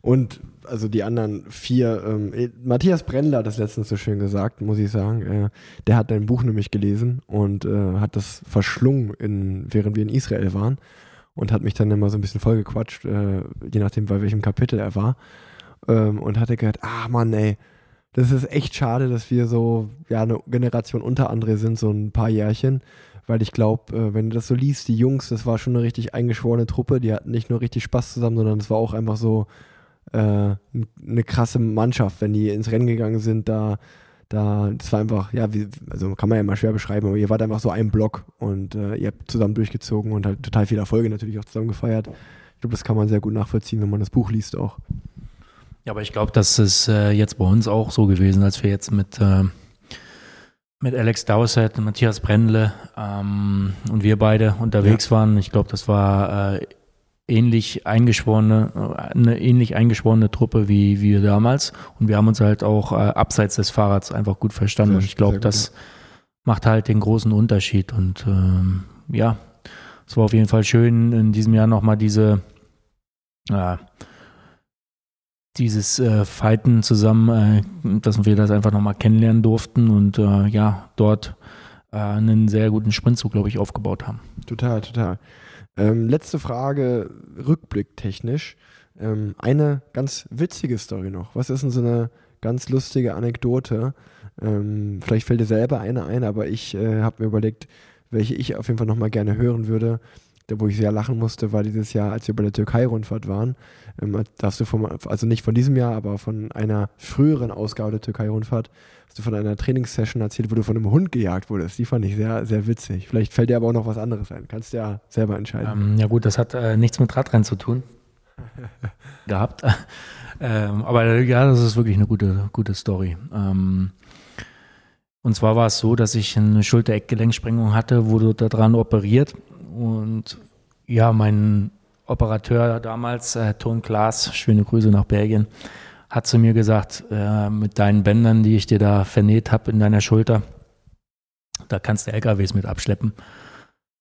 und also die anderen vier, ähm, eh, Matthias Brendler hat das letztens so schön gesagt, muss ich sagen. Äh, der hat dein Buch nämlich gelesen und äh, hat das verschlungen, in, während wir in Israel waren. Und hat mich dann immer so ein bisschen vollgequatscht, äh, je nachdem, bei welchem Kapitel er war. Ähm, und hatte gehört, ah Mann, ey, das ist echt schade, dass wir so, ja, eine Generation unter andere sind, so ein paar Jährchen weil ich glaube, äh, wenn du das so liest, die Jungs, das war schon eine richtig eingeschworene Truppe, die hatten nicht nur richtig Spaß zusammen, sondern es war auch einfach so, äh, eine krasse Mannschaft, wenn die ins Rennen gegangen sind, da da, das war einfach, ja, wie, also kann man ja mal schwer beschreiben, aber ihr wart einfach so ein Block und äh, ihr habt zusammen durchgezogen und halt total viele Erfolge natürlich auch zusammen gefeiert. Ich glaube, das kann man sehr gut nachvollziehen, wenn man das Buch liest auch. Ja, aber ich glaube, das ist äh, jetzt bei uns auch so gewesen, als wir jetzt mit, äh, mit Alex Dowsett, Matthias Brendle ähm, und wir beide unterwegs ja. waren. Ich glaube, das war äh, ähnlich eingeschworene, eine ähnlich eingeschworene Truppe wie wir damals. Und wir haben uns halt auch äh, abseits des Fahrrads einfach gut verstanden. Sehr, und ich glaube, das macht halt den großen Unterschied. Und ähm, ja, es war auf jeden Fall schön, in diesem Jahr nochmal diese, äh, dieses äh, Fighten zusammen, äh, dass wir das einfach nochmal kennenlernen durften und äh, ja, dort äh, einen sehr guten Sprintzug, glaube ich, aufgebaut haben. Total, total. Ähm, letzte Frage, rückblicktechnisch. Ähm, eine ganz witzige Story noch. Was ist denn so eine ganz lustige Anekdote? Ähm, vielleicht fällt dir selber eine ein, aber ich äh, habe mir überlegt, welche ich auf jeden Fall nochmal gerne hören würde. Wo ich sehr lachen musste, war dieses Jahr, als wir bei der Türkei-Rundfahrt waren. Ähm, darfst du von, also nicht von diesem Jahr, aber von einer früheren Ausgabe der Türkei-Rundfahrt hast du von einer Trainingssession erzählt, wo du von einem Hund gejagt wurdest. Die fand ich sehr, sehr witzig. Vielleicht fällt dir aber auch noch was anderes ein. Kannst du ja selber entscheiden. Ähm, ja gut, das hat äh, nichts mit Radrennen zu tun. gehabt. ähm, aber ja, das ist wirklich eine gute, gute Story. Ähm, und zwar war es so, dass ich eine Schulter-Eckgelenksprengung hatte, wurde daran operiert. Und ja, mein Operateur damals, äh, Ton Klaas, schöne Grüße nach Belgien, hat zu mir gesagt, äh, mit deinen Bändern, die ich dir da vernäht habe in deiner Schulter, da kannst du LKWs mit abschleppen.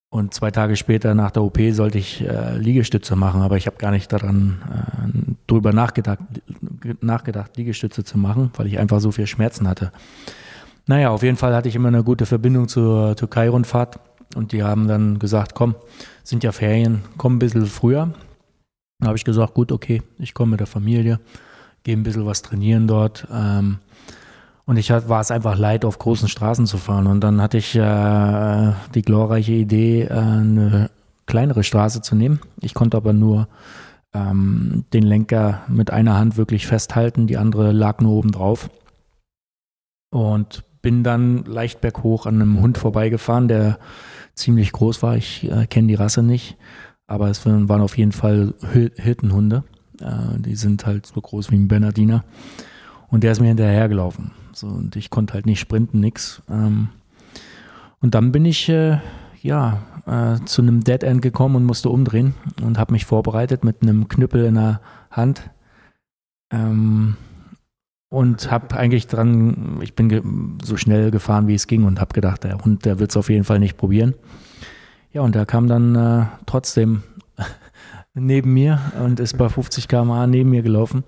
Und zwei Tage später nach der OP sollte ich äh, Liegestütze machen, aber ich habe gar nicht daran äh, drüber nachgedacht, nachgedacht, Liegestütze zu machen, weil ich einfach so viel Schmerzen hatte. Naja, auf jeden Fall hatte ich immer eine gute Verbindung zur Türkei-Rundfahrt und die haben dann gesagt, komm, sind ja Ferien, komm ein bisschen früher. Da habe ich gesagt, gut, okay, ich komme mit der Familie gehe ein bisschen was trainieren dort. Ähm, und ich war es einfach leid, auf großen Straßen zu fahren. Und dann hatte ich äh, die glorreiche Idee, äh, eine kleinere Straße zu nehmen. Ich konnte aber nur ähm, den Lenker mit einer Hand wirklich festhalten, die andere lag nur oben drauf. Und bin dann leicht berghoch an einem Hund vorbeigefahren, der ziemlich groß war. Ich äh, kenne die Rasse nicht, aber es waren auf jeden Fall Hirtenhunde. Äh, die sind halt so groß wie ein Bernardiner. Und der ist mir hinterhergelaufen. So, und ich konnte halt nicht sprinten, nix. Ähm, und dann bin ich äh, ja äh, zu einem Dead End gekommen und musste umdrehen und habe mich vorbereitet mit einem Knüppel in der Hand. Ähm, und habe eigentlich dran, ich bin so schnell gefahren, wie es ging und habe gedacht, der Hund, der wird es auf jeden Fall nicht probieren. Ja, und der kam dann äh, trotzdem neben mir und ist bei 50 km/h neben mir gelaufen.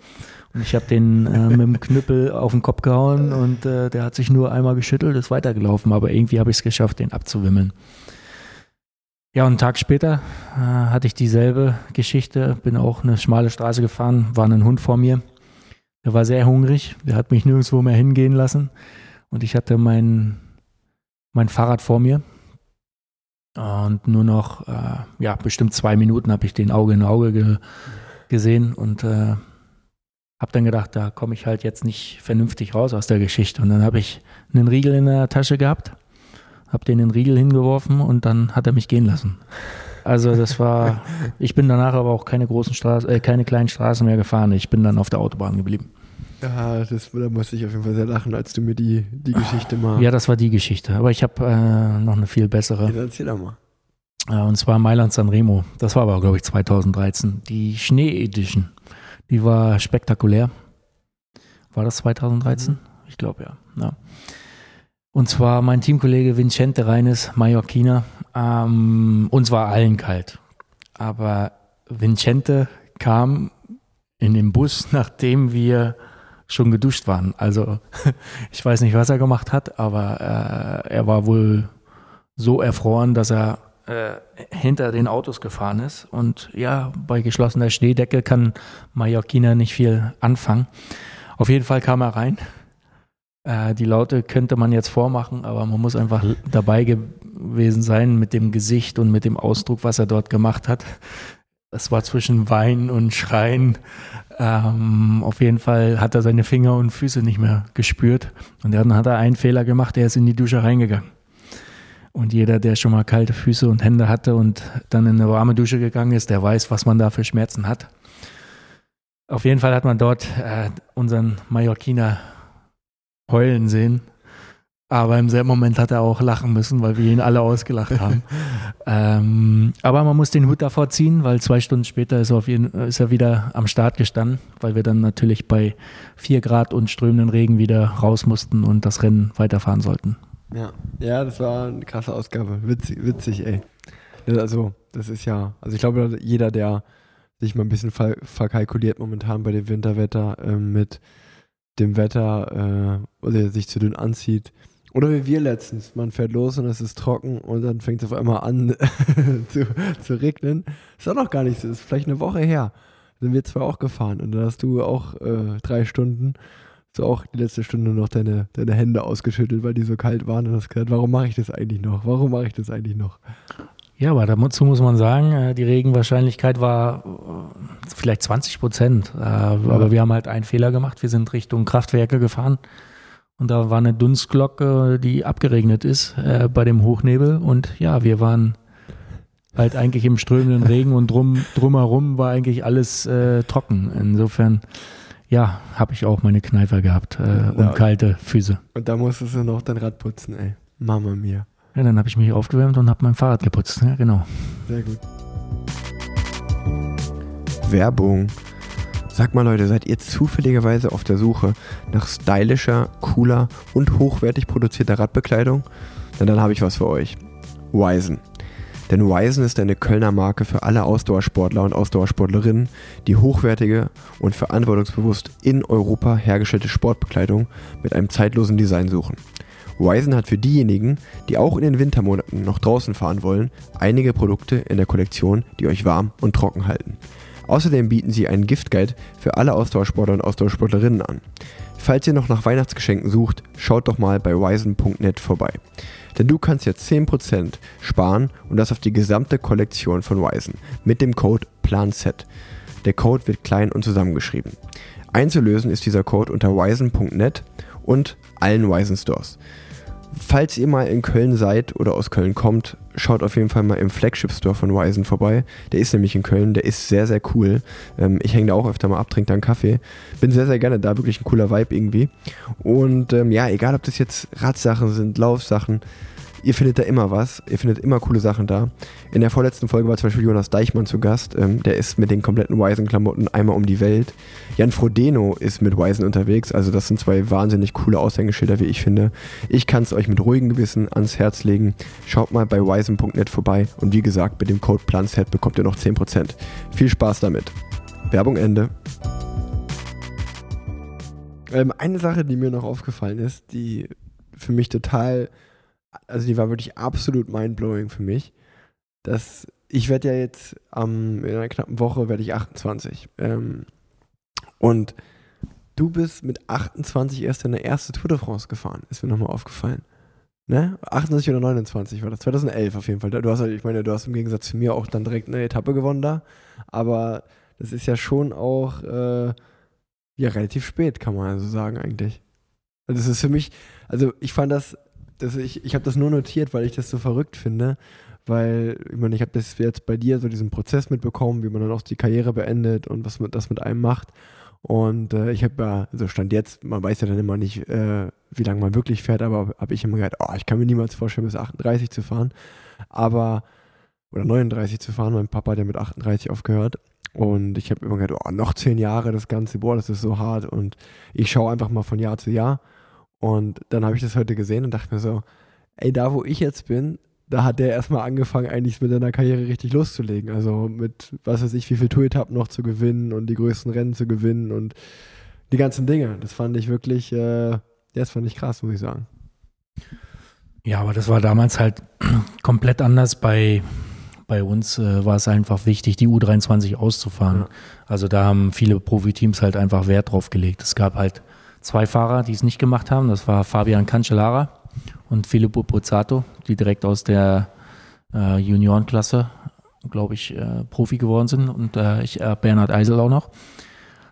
Und ich habe den äh, mit dem Knüppel auf den Kopf gehauen und äh, der hat sich nur einmal geschüttelt, ist weitergelaufen. Aber irgendwie habe ich es geschafft, den abzuwimmeln. Ja, und einen Tag später äh, hatte ich dieselbe Geschichte, bin auch eine schmale Straße gefahren, war ein Hund vor mir. Der war sehr hungrig, der hat mich nirgendwo mehr hingehen lassen. Und ich hatte mein, mein Fahrrad vor mir und nur noch, äh, ja, bestimmt zwei Minuten habe ich den Auge in Auge ge gesehen und äh, habe dann gedacht, da komme ich halt jetzt nicht vernünftig raus aus der Geschichte. Und dann habe ich einen Riegel in der Tasche gehabt, habe den in den Riegel hingeworfen und dann hat er mich gehen lassen. Also das war, ich bin danach aber auch keine großen Straßen, äh, keine kleinen Straßen mehr gefahren. Ich bin dann auf der Autobahn geblieben. Ja, das, da musste ich auf jeden Fall sehr lachen, als du mir die, die Geschichte mal. Ja, das war die Geschichte. Aber ich habe äh, noch eine viel bessere. Ja, erzähl doch mal. Äh, und zwar Mailand Sanremo. Das war aber, glaube ich, 2013. Die Schnee Edition. Die war spektakulär. War das 2013? Mhm. Ich glaube ja. ja. Und zwar mein Teamkollege Vincente Reines, Mallorquiner. Ähm, uns war allen kalt. Aber Vincente kam in den Bus, nachdem wir schon geduscht waren. Also ich weiß nicht, was er gemacht hat, aber äh, er war wohl so erfroren, dass er äh, hinter den Autos gefahren ist. Und ja, bei geschlossener Schneedecke kann Mallorquina nicht viel anfangen. Auf jeden Fall kam er rein. Äh, die Laute könnte man jetzt vormachen, aber man muss einfach dabei gewesen sein mit dem Gesicht und mit dem Ausdruck, was er dort gemacht hat. es war zwischen Weinen und Schreien. Ähm, auf jeden Fall hat er seine Finger und Füße nicht mehr gespürt. Und dann hat er einen Fehler gemacht, er ist in die Dusche reingegangen. Und jeder, der schon mal kalte Füße und Hände hatte und dann in eine warme Dusche gegangen ist, der weiß, was man da für Schmerzen hat. Auf jeden Fall hat man dort äh, unseren Mallorquiner heulen sehen. Aber im selben Moment hat er auch lachen müssen, weil wir ihn alle ausgelacht haben. ähm, aber man muss den Hut davor ziehen, weil zwei Stunden später ist er, jeden, ist er, wieder am Start gestanden, weil wir dann natürlich bei vier Grad und strömenden Regen wieder raus mussten und das Rennen weiterfahren sollten. Ja, ja, das war eine krasse Ausgabe. Witzig, witzig ey. Also, das ist ja, also ich glaube, jeder, der sich mal ein bisschen ver verkalkuliert momentan bei dem Winterwetter äh, mit dem Wetter äh, oder sich zu dünn anzieht, oder wie wir letztens, man fährt los und es ist trocken und dann fängt es auf einmal an zu, zu regnen. Ist auch noch gar nicht so, ist vielleicht eine Woche her. Sind wir zwar auch gefahren und dann hast du auch äh, drei Stunden, so auch die letzte Stunde noch deine, deine Hände ausgeschüttelt, weil die so kalt waren und hast gesagt, warum mache ich das eigentlich noch? Warum mache ich das eigentlich noch? Ja, aber dazu muss man sagen, äh, die Regenwahrscheinlichkeit war äh, vielleicht 20 Prozent. Äh, aber wir haben halt einen Fehler gemacht. Wir sind Richtung Kraftwerke gefahren und da war eine Dunstglocke, die abgeregnet ist bei dem Hochnebel. Und ja, wir waren halt eigentlich im strömenden Regen und drum, drumherum war eigentlich alles äh, trocken. Insofern, ja, habe ich auch meine Kneifer gehabt äh, und ja, kalte Füße. Und da musstest du noch dein Rad putzen, ey. Mama mia. Ja, dann habe ich mich aufgewärmt und habe mein Fahrrad geputzt. Ja, genau. Sehr gut. Werbung. Sag mal Leute, seid ihr zufälligerweise auf der Suche nach stylischer, cooler und hochwertig produzierter Radbekleidung? Denn dann habe ich was für euch. Wisen. Denn Wisen ist eine Kölner Marke für alle Ausdauersportler und Ausdauersportlerinnen, die hochwertige und verantwortungsbewusst in Europa hergestellte Sportbekleidung mit einem zeitlosen Design suchen. Wisen hat für diejenigen, die auch in den Wintermonaten noch draußen fahren wollen, einige Produkte in der Kollektion, die euch warm und trocken halten. Außerdem bieten sie einen Giftguide für alle Ausdauersportler und Ausdauersportlerinnen an. Falls ihr noch nach Weihnachtsgeschenken sucht, schaut doch mal bei wisen.net vorbei. Denn du kannst jetzt 10% sparen und das auf die gesamte Kollektion von Wisen mit dem Code PLANZ. Der Code wird klein und zusammengeschrieben. Einzulösen ist dieser Code unter wisen.net und allen Wisen Stores. Falls ihr mal in Köln seid oder aus Köln kommt, schaut auf jeden Fall mal im Flagship Store von Wisen vorbei. Der ist nämlich in Köln, der ist sehr, sehr cool. Ähm, ich hänge da auch öfter mal ab, trinke da einen Kaffee. Bin sehr, sehr gerne da, wirklich ein cooler Vibe irgendwie. Und ähm, ja, egal ob das jetzt Radsachen sind, Laufsachen, Ihr findet da immer was, ihr findet immer coole Sachen da. In der vorletzten Folge war zum Beispiel Jonas Deichmann zu Gast. Ähm, der ist mit den kompletten Wisen-Klamotten einmal um die Welt. Jan Frodeno ist mit Wisen unterwegs. Also das sind zwei wahnsinnig coole Aushängeschilder, wie ich finde. Ich kann es euch mit ruhigem Gewissen ans Herz legen. Schaut mal bei wisen.net vorbei. Und wie gesagt, mit dem Code PLANSET bekommt ihr noch 10%. Viel Spaß damit. Werbung Ende. Ähm, eine Sache, die mir noch aufgefallen ist, die für mich total also die war wirklich absolut mindblowing für mich. dass ich werde ja jetzt ähm, in einer knappen Woche werde ich 28. Ähm, und du bist mit 28 erst in der erste Tour de France gefahren, ist mir nochmal aufgefallen. Ne? 28 oder 29 war das, 2011 auf jeden Fall. Du hast, halt, ich meine, du hast im Gegensatz zu mir auch dann direkt eine Etappe gewonnen da, aber das ist ja schon auch äh, ja relativ spät, kann man also sagen eigentlich. Also das ist für mich, also ich fand das das, ich, ich habe das nur notiert, weil ich das so verrückt finde, weil ich meine, ich habe das jetzt bei dir so diesen Prozess mitbekommen, wie man dann auch die Karriere beendet und was man das mit einem macht. Und äh, ich habe ja, also Stand jetzt, man weiß ja dann immer nicht, äh, wie lange man wirklich fährt, aber habe ich immer gedacht, oh, ich kann mir niemals vorstellen, bis 38 zu fahren. Aber, oder 39 zu fahren, mein Papa hat ja mit 38 aufgehört. Und ich habe immer gedacht, oh, noch zehn Jahre das Ganze, boah, das ist so hart. Und ich schaue einfach mal von Jahr zu Jahr. Und dann habe ich das heute gesehen und dachte mir so, ey, da wo ich jetzt bin, da hat der erstmal angefangen, eigentlich mit seiner Karriere richtig loszulegen. Also mit, was weiß ich, wie viele Tour-Etappen noch zu gewinnen und die größten Rennen zu gewinnen und die ganzen Dinge. Das fand ich wirklich, äh, ja, das fand ich krass, muss ich sagen. Ja, aber das war damals halt komplett anders. Bei, bei uns äh, war es einfach wichtig, die U23 auszufahren. Ja. Also da haben viele Profiteams halt einfach Wert drauf gelegt. Es gab halt zwei Fahrer, die es nicht gemacht haben. Das war Fabian Cancellara und Filippo Pozzato, die direkt aus der äh, Juniorenklasse glaube ich, äh, Profi geworden sind und äh, ich, äh, Bernhard Eisel auch noch.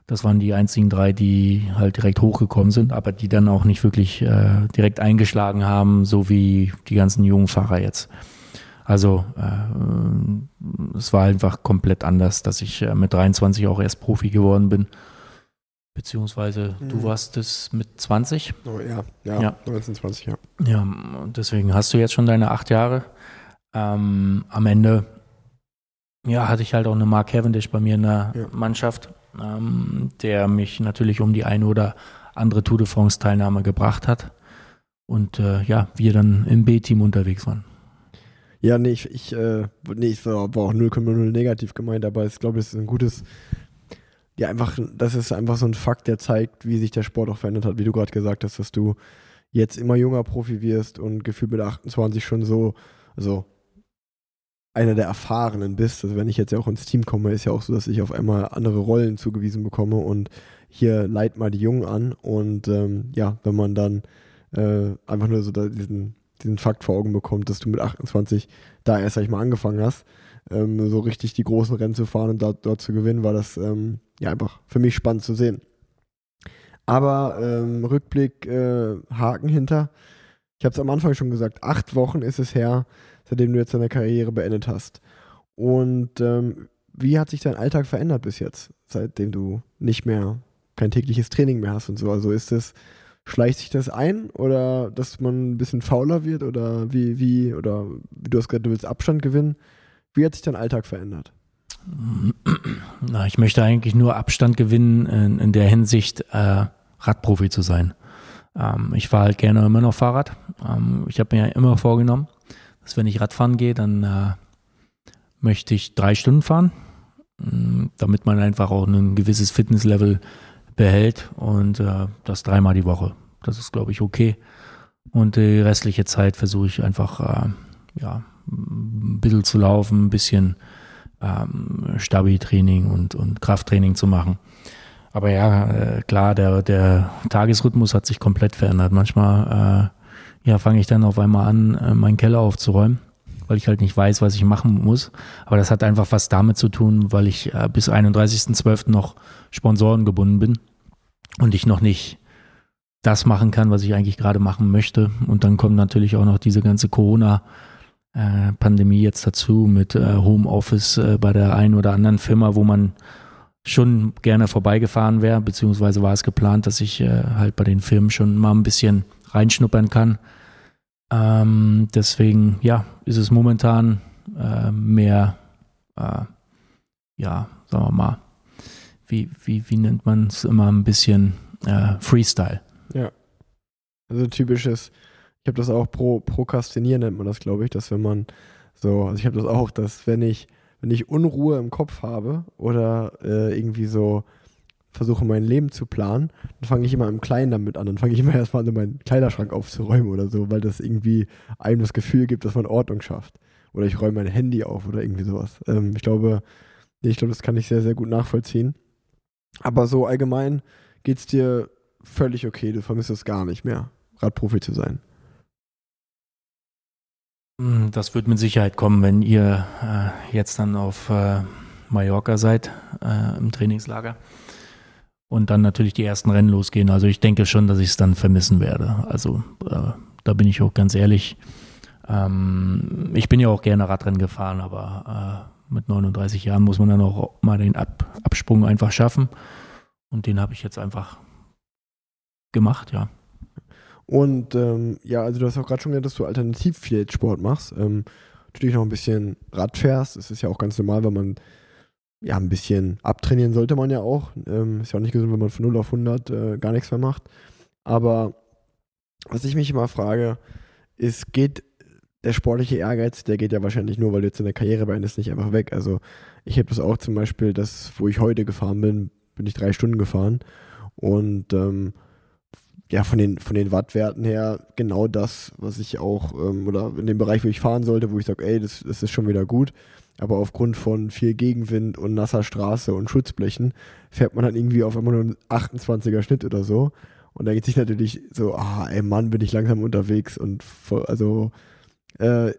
Das waren die einzigen drei, die halt direkt hochgekommen sind, aber die dann auch nicht wirklich äh, direkt eingeschlagen haben, so wie die ganzen jungen Fahrer jetzt. Also äh, es war einfach komplett anders, dass ich äh, mit 23 auch erst Profi geworden bin. Beziehungsweise Mhm. du warst es mit 20. Oh, ja, ja, Ja. 19, 20, ja. Ja, und deswegen hast du jetzt schon deine acht Jahre. Ähm, am Ende ja, hatte ich halt auch eine Mark Cavendish bei mir in der Ja. Mannschaft, ähm, der mich natürlich um die eine oder andere Tour de France Teilnahme gebracht hat. Und äh, ja, wir dann im B-Team unterwegs waren. Ja, nee, ich, ich, äh, nee, ich war war auch 0,0 negativ gemeint, aber ich glaube, es ist ein gutes, ja, einfach, das ist einfach so ein Fakt, der zeigt, wie sich der Sport auch verändert hat, wie du gerade gesagt hast, dass du jetzt immer junger Profi wirst und gefühlt mit 28 schon so, also einer der Erfahrenen bist. Also wenn ich jetzt ja auch ins Team komme, ist ja auch so, dass ich auf einmal andere Rollen zugewiesen bekomme und hier leit mal die Jungen an und ähm, ja, wenn man dann äh, einfach nur so da diesen, diesen Fakt vor Augen bekommt, dass du mit 28 da erst, sag ich mal, angefangen hast, ähm, so richtig die großen Rennen zu fahren und dort, dort zu gewinnen, war das ähm, ja einfach für mich spannend zu sehen. Aber ähm, Rückblick, äh, Haken hinter. Ich habe es am Anfang schon gesagt, acht Wochen ist es her, seitdem du jetzt deine Karriere beendet hast. Und ähm, wie hat sich dein Alltag verändert bis jetzt, seitdem du nicht mehr kein tägliches Training mehr hast und so? Also ist es, schleicht sich das ein oder dass man ein bisschen fauler wird oder wie, wie, oder wie du hast gesagt, du willst Abstand gewinnen? Wie hat sich dein Alltag verändert? Na, ich möchte eigentlich nur Abstand gewinnen in, in der Hinsicht, äh, Radprofi zu sein. Ähm, ich fahre halt gerne immer noch Fahrrad. Ähm, ich habe mir ja immer vorgenommen, dass wenn ich Radfahren gehe, dann äh, möchte ich drei Stunden fahren, mh, damit man einfach auch ein gewisses Fitnesslevel behält und äh, das dreimal die Woche. Das ist, glaube ich, okay. Und die restliche Zeit versuche ich einfach, äh, ja, ein bisschen zu laufen, ein bisschen ähm, Stabi-Training und, und Krafttraining zu machen. Aber ja, äh, klar, der, der Tagesrhythmus hat sich komplett verändert. Manchmal äh, ja, fange ich dann auf einmal an, äh, meinen Keller aufzuräumen, weil ich halt nicht weiß, was ich machen muss. Aber das hat einfach was damit zu tun, weil ich äh, bis 31.12. noch Sponsoren gebunden bin und ich noch nicht das machen kann, was ich eigentlich gerade machen möchte. Und dann kommt natürlich auch noch diese ganze Corona- äh, Pandemie jetzt dazu mit äh, Homeoffice äh, bei der einen oder anderen Firma, wo man schon gerne vorbeigefahren wäre, beziehungsweise war es geplant, dass ich halt bei den Firmen schon mal ein bisschen reinschnuppern kann. Ähm, deswegen, ja, ist es momentan mehr, ja, sagen wir mal, wie, wie, wie nennt man es immer ein bisschen Freestyle. Also typisches, ich habe das auch pro, prokrastinieren nennt man das, glaube ich, dass wenn man so, also ich habe das auch, dass wenn ich, wenn ich Unruhe im Kopf habe oder äh, irgendwie so versuche mein Leben zu planen, dann fange ich immer im Kleinen damit an. Dann fange ich immer erstmal an, meinen Kleiderschrank aufzuräumen oder so, weil das irgendwie einem das Gefühl gibt, dass man Ordnung schafft. Oder ich räume mein Handy auf oder irgendwie sowas. Ähm, ich glaube, ich glaube, das kann ich sehr, sehr gut nachvollziehen. Aber so allgemein geht's dir völlig okay, du vermisst es gar nicht mehr, Radprofi zu sein. Mm, Das wird mit Sicherheit kommen, wenn ihr äh, jetzt dann auf äh, Mallorca seid, äh, im Trainingslager. Und dann natürlich die ersten Rennen losgehen. Also ich denke schon, dass ich es dann vermissen werde. Also äh, da bin ich auch ganz ehrlich. Ähm, ich bin ja auch gerne Radrennen gefahren, aber äh, mit 39 Jahren muss man dann auch mal den Ab Absprung einfach schaffen. Und den habe ich jetzt einfach gemacht, ja. Und ähm, ja, also du hast auch gerade schon gesagt, dass du alternativ viel Sport machst. Ähm, natürlich noch ein bisschen Rad fährst. Das ist ja auch ganz normal, wenn man ja ein bisschen abtrainieren sollte man ja auch. Ähm, ist ja auch nicht gesund, wenn man von 0 auf 100 äh, gar nichts mehr macht. Aber was ich mich immer frage, ist, geht der sportliche Ehrgeiz, der geht ja wahrscheinlich nur, weil du jetzt in der Karriere beendest, nicht einfach weg. Also ich habe das auch zum Beispiel, das, wo ich heute gefahren bin, bin ich drei Stunden gefahren und ähm, ja, von den, von den Wattwerten her genau das, was ich auch, ähm, oder in dem Bereich, wo ich fahren sollte, wo ich sage, ey, das, das ist schon wieder gut. Aber aufgrund von viel Gegenwind und nasser Straße und Schutzblechen fährt man dann irgendwie auf einmal nur einen 28er Schnitt oder so. Und da geht sich natürlich so, ah, ey Mann, bin ich langsam unterwegs. Und voll, also äh,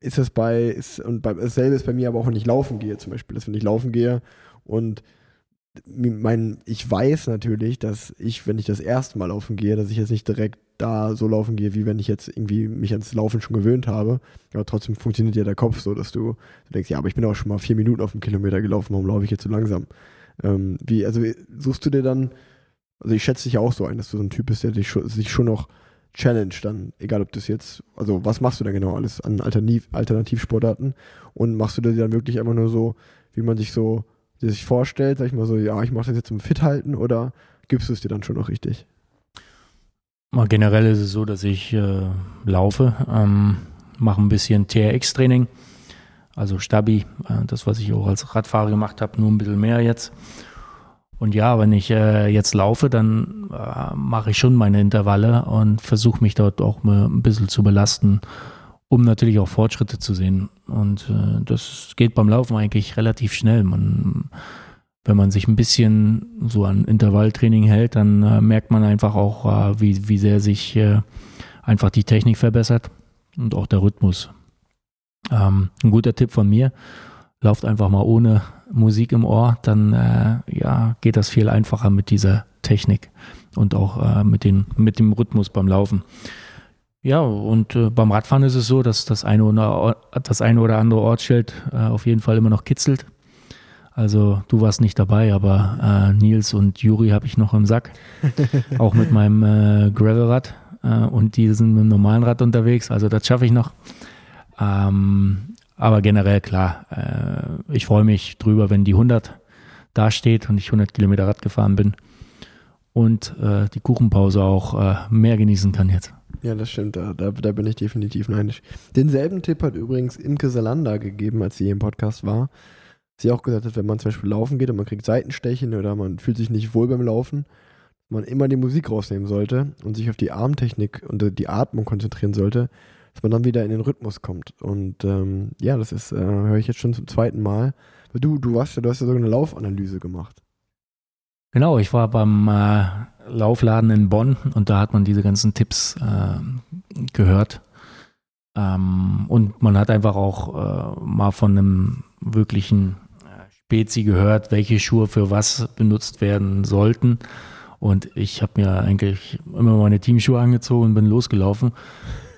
ist es bei, ist, und bei, dasselbe ist bei mir aber auch, wenn ich laufen gehe zum Beispiel, dass wenn ich laufen gehe und mein, ich weiß natürlich, dass ich, wenn ich das erste Mal laufen gehe, dass ich jetzt nicht direkt da so laufen gehe, wie wenn ich jetzt irgendwie mich ans Laufen schon gewöhnt habe. Aber trotzdem funktioniert ja der Kopf so, dass du, du denkst, ja, aber ich bin auch schon mal vier Minuten auf dem Kilometer gelaufen, warum laufe ich jetzt so langsam? Ähm, wie, also suchst du dir dann, also ich schätze dich auch so ein, dass du so ein Typ bist, der dich schon, sich schon noch challenge dann, egal ob das jetzt, also was machst du da genau alles an Alternativ, Alternativsportarten und machst du dir dann wirklich einfach nur so, wie man sich so sich vorstellt, sag ich mal so, ja, ich mache das jetzt zum Fit halten oder gibst du es dir dann schon noch richtig? Mal generell ist es so, dass ich äh, laufe, ähm, mache ein bisschen TRX-Training, also Stabi, äh, das, was ich auch als Radfahrer gemacht habe, nur ein bisschen mehr jetzt. Und ja, wenn ich äh, jetzt laufe, dann äh, mache ich schon meine Intervalle und versuche mich dort auch mal ein bisschen zu belasten, um natürlich auch Fortschritte zu sehen. Und äh, das geht beim Laufen eigentlich relativ schnell. Man, wenn man sich ein bisschen so an Intervalltraining hält, dann äh, merkt man einfach auch, äh, wie, wie sehr sich äh, einfach die Technik verbessert und auch der Rhythmus. Ähm, ein guter Tipp von mir, lauft einfach mal ohne Musik im Ohr, dann äh, ja, geht das viel einfacher mit dieser Technik und auch äh, mit, den, mit dem Rhythmus beim Laufen. Ja, und äh, beim Radfahren ist es so, dass das eine oder, das eine oder andere Ortsschild äh, auf jeden Fall immer noch kitzelt. Also du warst nicht dabei, aber äh, Nils und Juri habe ich noch im Sack. auch mit meinem äh, Gravelrad. Äh, und die sind mit dem normalen Rad unterwegs. Also das schaffe ich noch. Ähm, aber generell klar, äh, ich freue mich drüber, wenn die 100 dasteht und ich 100 Kilometer Rad gefahren bin und äh, die Kuchenpause auch mehr genießen kann jetzt. Ja, das stimmt, da, da, da, bin ich definitiv neidisch. Denselben Tipp hat übrigens Imke Salanda gegeben, als sie hier im Podcast war. Sie auch gesagt hat, wenn man zum Beispiel laufen geht und man kriegt Seitenstechen oder man fühlt sich nicht wohl beim Laufen, man immer die Musik rausnehmen sollte und sich auf die Armtechnik und die Atmung konzentrieren sollte, dass man dann wieder in den Rhythmus kommt. Und ähm, ja, das ist, äh, höre ich jetzt schon zum zweiten Mal. Du, du warst ja, du hast ja sogar eine Laufanalyse gemacht. Genau, ich war beim äh, Laufladen in Bonn und da hat man diese ganzen Tipps äh, gehört. Ähm, und man hat einfach auch äh, mal von einem wirklichen äh, Spezi gehört, welche Schuhe für was benutzt werden sollten. Und ich habe mir eigentlich immer meine Teamschuhe angezogen und bin losgelaufen.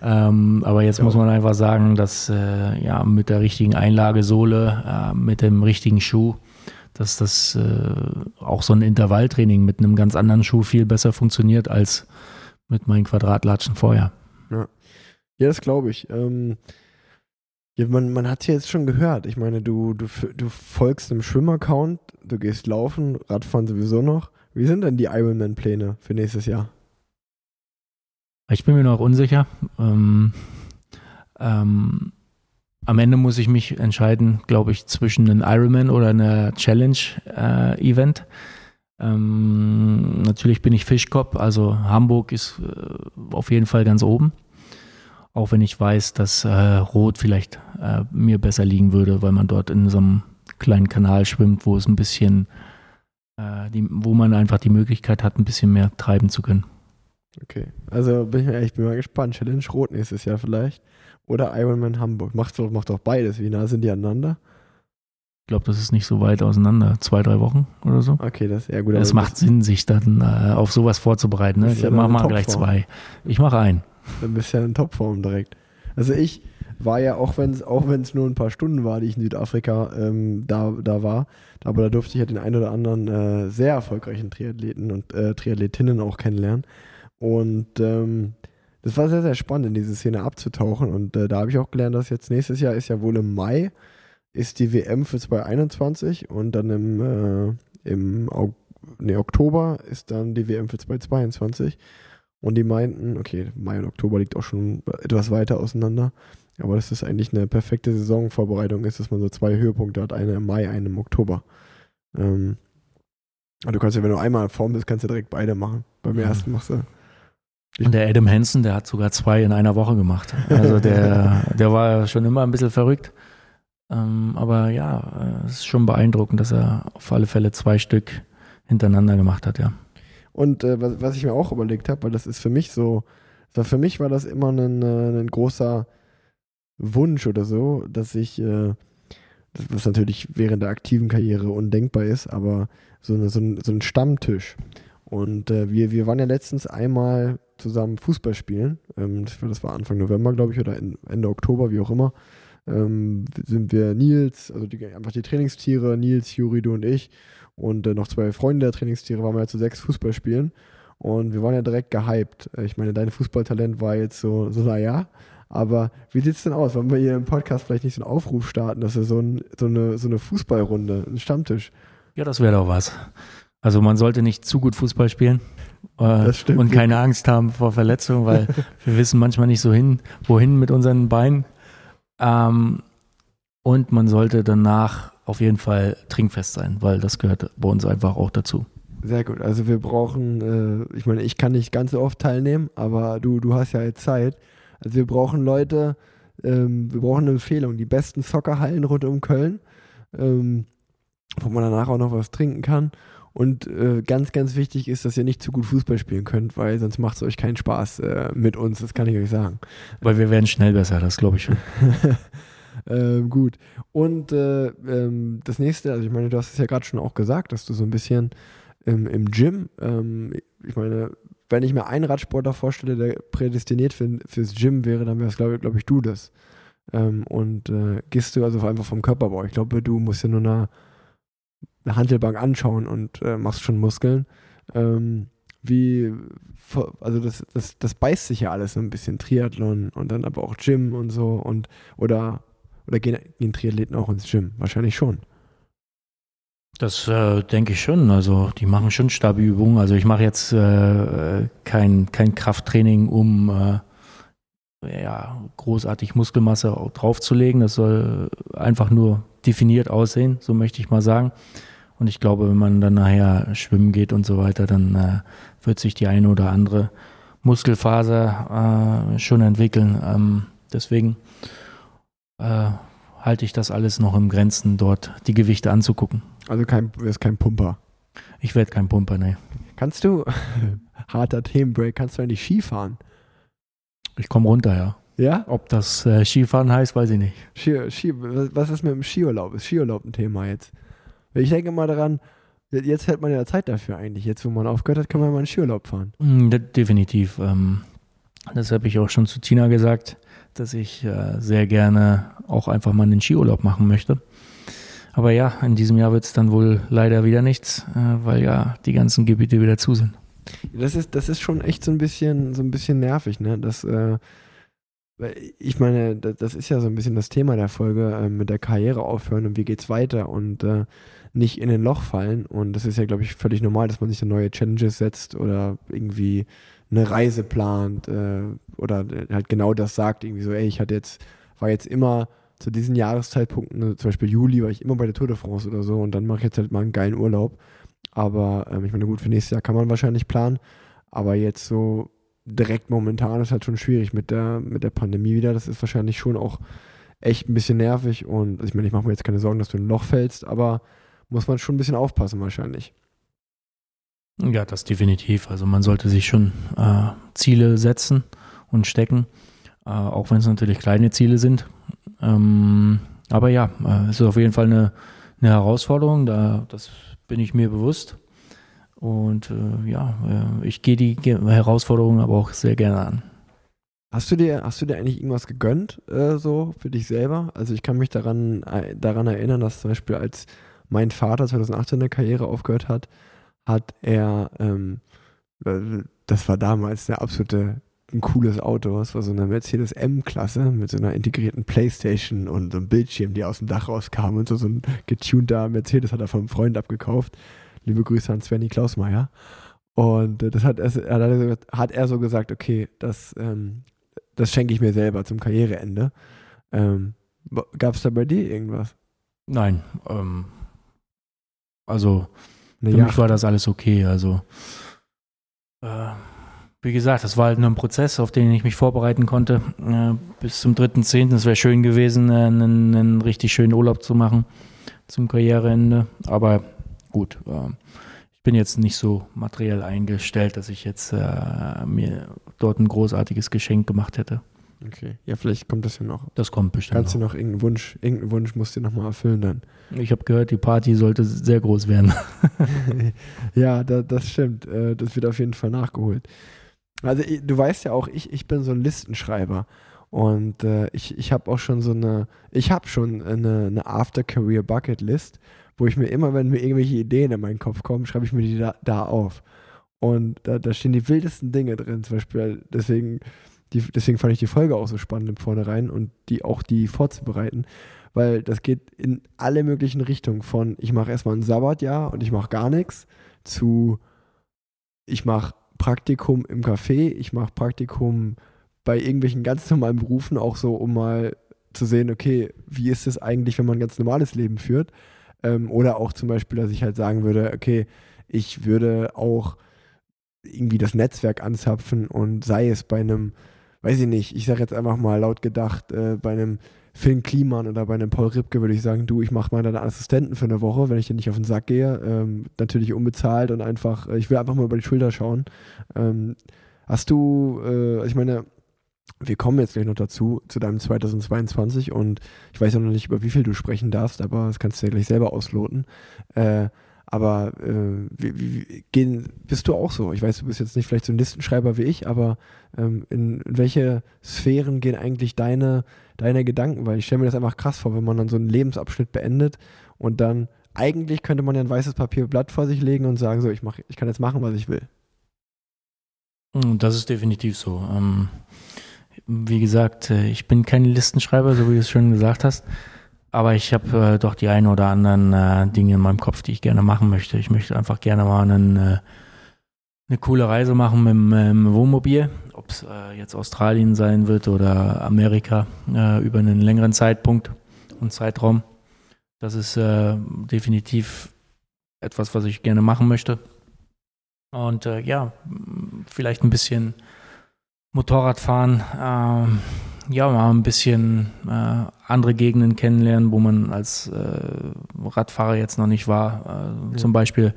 Ähm, aber jetzt ja. muss man einfach sagen, dass äh, ja mit der richtigen Einlagesohle, äh, mit dem richtigen Schuh, dass das äh, auch so ein Intervalltraining mit einem ganz anderen Schuh viel besser funktioniert als mit meinen Quadratlatschen vorher. Ja, ja das glaube ich. Ähm, ja, man, man hat es ja jetzt schon gehört. Ich meine, du, du, du folgst einem Schwimmaccount, du gehst laufen, Radfahren sowieso noch. Wie sind denn die Ironman-Pläne für nächstes Jahr? Ich bin mir noch unsicher. Ähm, ähm, am Ende muss ich mich entscheiden, glaube ich, zwischen einem Ironman oder einer Challenge-Event. Äh, ähm, natürlich bin ich Fischkopf, also Hamburg ist äh, auf jeden Fall ganz oben. Auch wenn ich weiß, dass äh, Rot vielleicht äh, mir besser liegen würde, weil man dort in so einem kleinen Kanal schwimmt, wo es ein bisschen, äh, die, wo man einfach die Möglichkeit hat, ein bisschen mehr treiben zu können. Okay, also bin ich, ich bin mal gespannt. Challenge Rot nächstes Jahr vielleicht. Oder Ironman Hamburg. Macht doch, macht doch beides. Wie nah sind die aneinander? Ich glaube, das ist nicht so weit auseinander. Zwei, drei Wochen oder so. Okay, das ist ja gut. Es macht Sinn, sich dann äh, auf sowas vorzubereiten. Ne? Ja mach mal gleich zwei. Ich mache einen. Dann bist du ja in Topform direkt. Also ich war ja, auch wenn es auch nur ein paar Stunden war, die ich in Südafrika ähm, da, da war, aber da durfte ich ja den einen oder anderen äh, sehr erfolgreichen Triathleten und äh, Triathletinnen auch kennenlernen. Und ähm, das war sehr, sehr spannend, in diese Szene abzutauchen. Und äh, da habe ich auch gelernt, dass jetzt nächstes Jahr ist ja wohl im Mai, ist die WM für 2021 und dann im, äh, im nee, Oktober ist dann die WM für 2022. Und die meinten, okay, Mai und Oktober liegt auch schon etwas weiter auseinander, aber dass das eigentlich eine perfekte Saisonvorbereitung ist, dass man so zwei Höhepunkte hat, eine im Mai, eine im Oktober. Ähm, du kannst ja, wenn du einmal in Form bist, kannst du direkt beide machen. Beim mhm. ersten machst du und der Adam Hansen, der hat sogar zwei in einer Woche gemacht. Also der, der war schon immer ein bisschen verrückt. Ähm, aber ja, es ist schon beeindruckend, dass er auf alle Fälle zwei Stück hintereinander gemacht hat, ja. Und äh, was, was, ich mir auch überlegt habe, weil das ist für mich so, für mich war das immer ein, äh, ein großer, Wunsch oder so, dass ich, äh, was natürlich während der aktiven Karriere undenkbar ist, aber so, eine, so, ein, so ein Stammtisch. Und äh, wir, wir waren ja letztens einmal zusammen Fußball spielen. Ähm, das war Anfang November, glaube ich, oder Ende Oktober, wie auch immer. Ähm, sind wir Nils, also die, einfach die Trainingstiere, Nils, Juri, du und ich und äh, noch zwei Freunde der Trainingstiere, waren wir ja zu sechs Fußball spielen. Und wir waren ja direkt gehypt. Ich meine, dein Fußballtalent war jetzt so, so naja. Aber wie sieht es denn aus? Wollen wir hier im Podcast vielleicht nicht so einen Aufruf starten, dass wir so, ein, so, eine, so eine Fußballrunde, einen Stammtisch? Ja, das wäre doch was. Also man sollte nicht zu gut Fußball spielen äh, und keine Angst haben vor Verletzungen, weil wir wissen manchmal nicht so hin, wohin mit unseren Beinen. Ähm, und man sollte danach auf jeden Fall trinkfest sein, weil das gehört bei uns einfach auch dazu. Sehr gut. Also wir brauchen, äh, ich meine, ich kann nicht ganz so oft teilnehmen, aber du, du hast ja jetzt Zeit. Also wir brauchen Leute, ähm, wir brauchen eine Empfehlung, die besten Soccerhallen rund um Köln, ähm, wo man danach auch noch was trinken kann. Und äh, ganz, ganz wichtig ist, dass ihr nicht zu gut Fußball spielen könnt, weil sonst macht es euch keinen Spaß äh, mit uns, das kann ich euch sagen. Weil wir werden schnell besser, das glaube ich schon. ähm, gut. Und äh, ähm, das nächste, also ich meine, du hast es ja gerade schon auch gesagt, dass du so ein bisschen ähm, im Gym, ähm, ich meine, wenn ich mir einen Radsportler vorstelle, der prädestiniert für, fürs Gym wäre, dann wäre es, glaube glaub ich, du das. Ähm, und äh, gehst du also einfach vom Körperbau. Ich glaube, du musst ja nur eine, eine Handelbank anschauen und äh, machst schon Muskeln. Ähm, wie, also das, das, das beißt sich ja alles so ein bisschen, Triathlon und dann aber auch Gym und so und oder, oder gehen, gehen Triathleten auch ins Gym? Wahrscheinlich schon. Das äh, denke ich schon. Also die machen schon stabile Übungen. Also ich mache jetzt äh, kein, kein Krafttraining, um äh, ja, großartig Muskelmasse draufzulegen. Das soll einfach nur definiert aussehen, so möchte ich mal sagen. Und ich glaube, wenn man dann nachher schwimmen geht und so weiter, dann äh, wird sich die eine oder andere Muskelfaser äh, schon entwickeln. Ähm, deswegen äh, halte ich das alles noch im Grenzen, dort die Gewichte anzugucken. Also kein, du wirst kein Pumper. Ich werde kein Pumper, ne. Kannst du, harter Themenbreak, kannst du eigentlich Skifahren? Ich komme runter, ja. Ja? Ob das äh, Skifahren heißt, weiß ich nicht. Ski, Ski, was ist mit dem Skiurlaub? Ist Skiurlaub ein Thema jetzt? Ich denke mal daran, jetzt hält man ja Zeit dafür eigentlich. Jetzt, wo man aufgehört hat, kann man mal einen Skiurlaub fahren. Mm, definitiv. Ähm, das habe ich auch schon zu Tina gesagt, dass ich äh, sehr gerne auch einfach mal einen Skiurlaub machen möchte. Aber ja, in diesem Jahr wird es dann wohl leider wieder nichts, äh, weil ja die ganzen Gebiete wieder zu sind. Das ist, das ist schon echt so ein bisschen, so ein bisschen nervig, ne? Das, äh, ich meine, das ist ja so ein bisschen das Thema der Folge, äh, mit der Karriere aufhören und wie geht's weiter und äh, nicht in ein Loch fallen. Und das ist ja, glaube ich, völlig normal, dass man sich so neue Challenges setzt oder irgendwie eine Reise plant äh, oder halt genau das sagt, irgendwie so, ey, ich hatte jetzt, war jetzt immer zu diesen Jahreszeitpunkten, ne, zum Beispiel Juli, war ich immer bei der Tour de France oder so und dann mache ich jetzt halt mal einen geilen Urlaub. Aber ähm, ich meine, gut, für nächstes Jahr kann man wahrscheinlich planen. Aber jetzt so direkt momentan ist halt schon schwierig mit der, mit der Pandemie wieder. Das ist wahrscheinlich schon auch echt ein bisschen nervig. Und ich meine, ich mache mir jetzt keine Sorgen, dass du in ein Loch fällst, aber muss man schon ein bisschen aufpassen wahrscheinlich. Ja, das definitiv. Also man sollte sich schon äh, Ziele setzen und stecken, äh, auch wenn es natürlich kleine Ziele sind. Ähm, aber ja, äh, es ist auf jeden Fall eine, eine Herausforderung, da, das bin ich mir bewusst. Und äh, ja, äh, ich gehe die Herausforderung aber auch sehr gerne an. Hast du dir, hast du dir eigentlich irgendwas gegönnt, äh, so für dich selber? Also ich kann mich daran, daran erinnern, dass zum Beispiel als mein Vater 2018 eine Karriere aufgehört hat, hat er, ähm, das war damals der absolute ein cooles Auto. Es war so eine Mercedes M-Klasse mit so einer integrierten Playstation und so einem Bildschirm, die aus dem Dach rauskam und so, so ein getunter Mercedes hat er vom Freund abgekauft. Liebe Grüße an Svenny Klausmeier. Und äh, das hat er, hat er so gesagt, okay, das, ähm, das schenke ich mir selber zum Karriereende. Ähm, Gab es da bei dir irgendwas? Nein. Ähm, also für Yacht. mich war das alles okay. Also äh, wie gesagt, das war halt nur ein Prozess, auf den ich mich vorbereiten konnte. Äh, bis zum 3.10. Es wäre schön gewesen, äh, einen, einen, richtig schönen Urlaub zu machen zum Karriereende. Aber gut, äh, ich bin jetzt nicht so materiell eingestellt, dass ich jetzt äh, mir dort ein großartiges Geschenk gemacht hätte. Okay. Ja, vielleicht kommt das ja noch. Das kommt bestimmt. Kannst du noch. irgendeinen Wunsch, irgendeinen Wunsch musst du noch mal erfüllen dann. Ich habe gehört, die Party sollte sehr groß werden. ja, da, das stimmt. Äh, Das wird auf jeden Fall nachgeholt. Also du weißt ja auch, ich, ich bin so ein Listenschreiber. Und äh, ich, ich habe auch schon so eine, ich habe schon eine, eine After-Career-Bucket-List, wo ich mir immer, wenn mir irgendwelche Ideen in meinen Kopf kommen, schreibe ich mir die da, da auf. Und da, da stehen die wildesten Dinge drin. Zum Beispiel, deswegen, die, deswegen fand ich die Folge auch so spannend im Vornherein und die auch die vorzubereiten, weil das geht in alle möglichen Richtungen. Von ich mache erstmal ein Sabbatjahr und ich mache gar nichts zu ich mache Praktikum im Café, ich mache Praktikum bei irgendwelchen ganz normalen Berufen, auch so, um mal zu sehen, okay, wie ist es eigentlich, wenn man ein ganz normales Leben führt? Ähm, oder auch zum Beispiel, dass ich halt sagen würde, okay, ich würde auch irgendwie das Netzwerk anzapfen und sei es bei einem, weiß ich nicht, ich sage jetzt einfach mal laut gedacht, äh, bei einem Finn Kliman oder bei einem Paul Ripke würde ich sagen, du, ich mache mal deinen Assistenten für eine Woche, wenn ich dir nicht auf den Sack gehe. Ähm, natürlich unbezahlt und einfach, äh, ich will einfach mal über die Schulter schauen. Ähm, hast du, äh, ich meine, wir kommen jetzt gleich noch dazu, zu deinem 2022 und ich weiß ja noch nicht, über wie viel du sprechen darfst, aber das kannst du ja gleich selber ausloten. Äh, aber äh, wie, wie, gehen, bist du auch so? Ich weiß, du bist jetzt nicht vielleicht so ein Listenschreiber wie ich, aber ähm, in, in welche Sphären gehen eigentlich deine, deine Gedanken? Weil ich stelle mir das einfach krass vor, wenn man dann so einen Lebensabschnitt beendet und dann eigentlich könnte man ja ein weißes Papierblatt vor sich legen und sagen, so, ich, mach, ich kann jetzt machen, was ich will. Mm, Das ist definitiv so. Ähm, wie gesagt, äh, ich bin kein Listenschreiber, so wie du es schon gesagt hast. Aber ich habe äh, doch die ein oder anderen äh, Dinge in meinem Kopf, die ich gerne machen möchte. Ich möchte einfach gerne mal einen, äh, eine coole Reise machen mit dem Wohnmobil. Ob es äh, jetzt Australien sein wird oder Amerika äh, über einen längeren Zeitpunkt und Zeitraum. Das ist äh, definitiv etwas, was ich gerne machen möchte. Und ja, vielleicht ein bisschen Motorradfahren, ähm, ja, mal ein bisschen äh, andere Gegenden kennenlernen, wo man als äh, Radfahrer jetzt noch nicht war. Äh, Ja. Zum Beispiel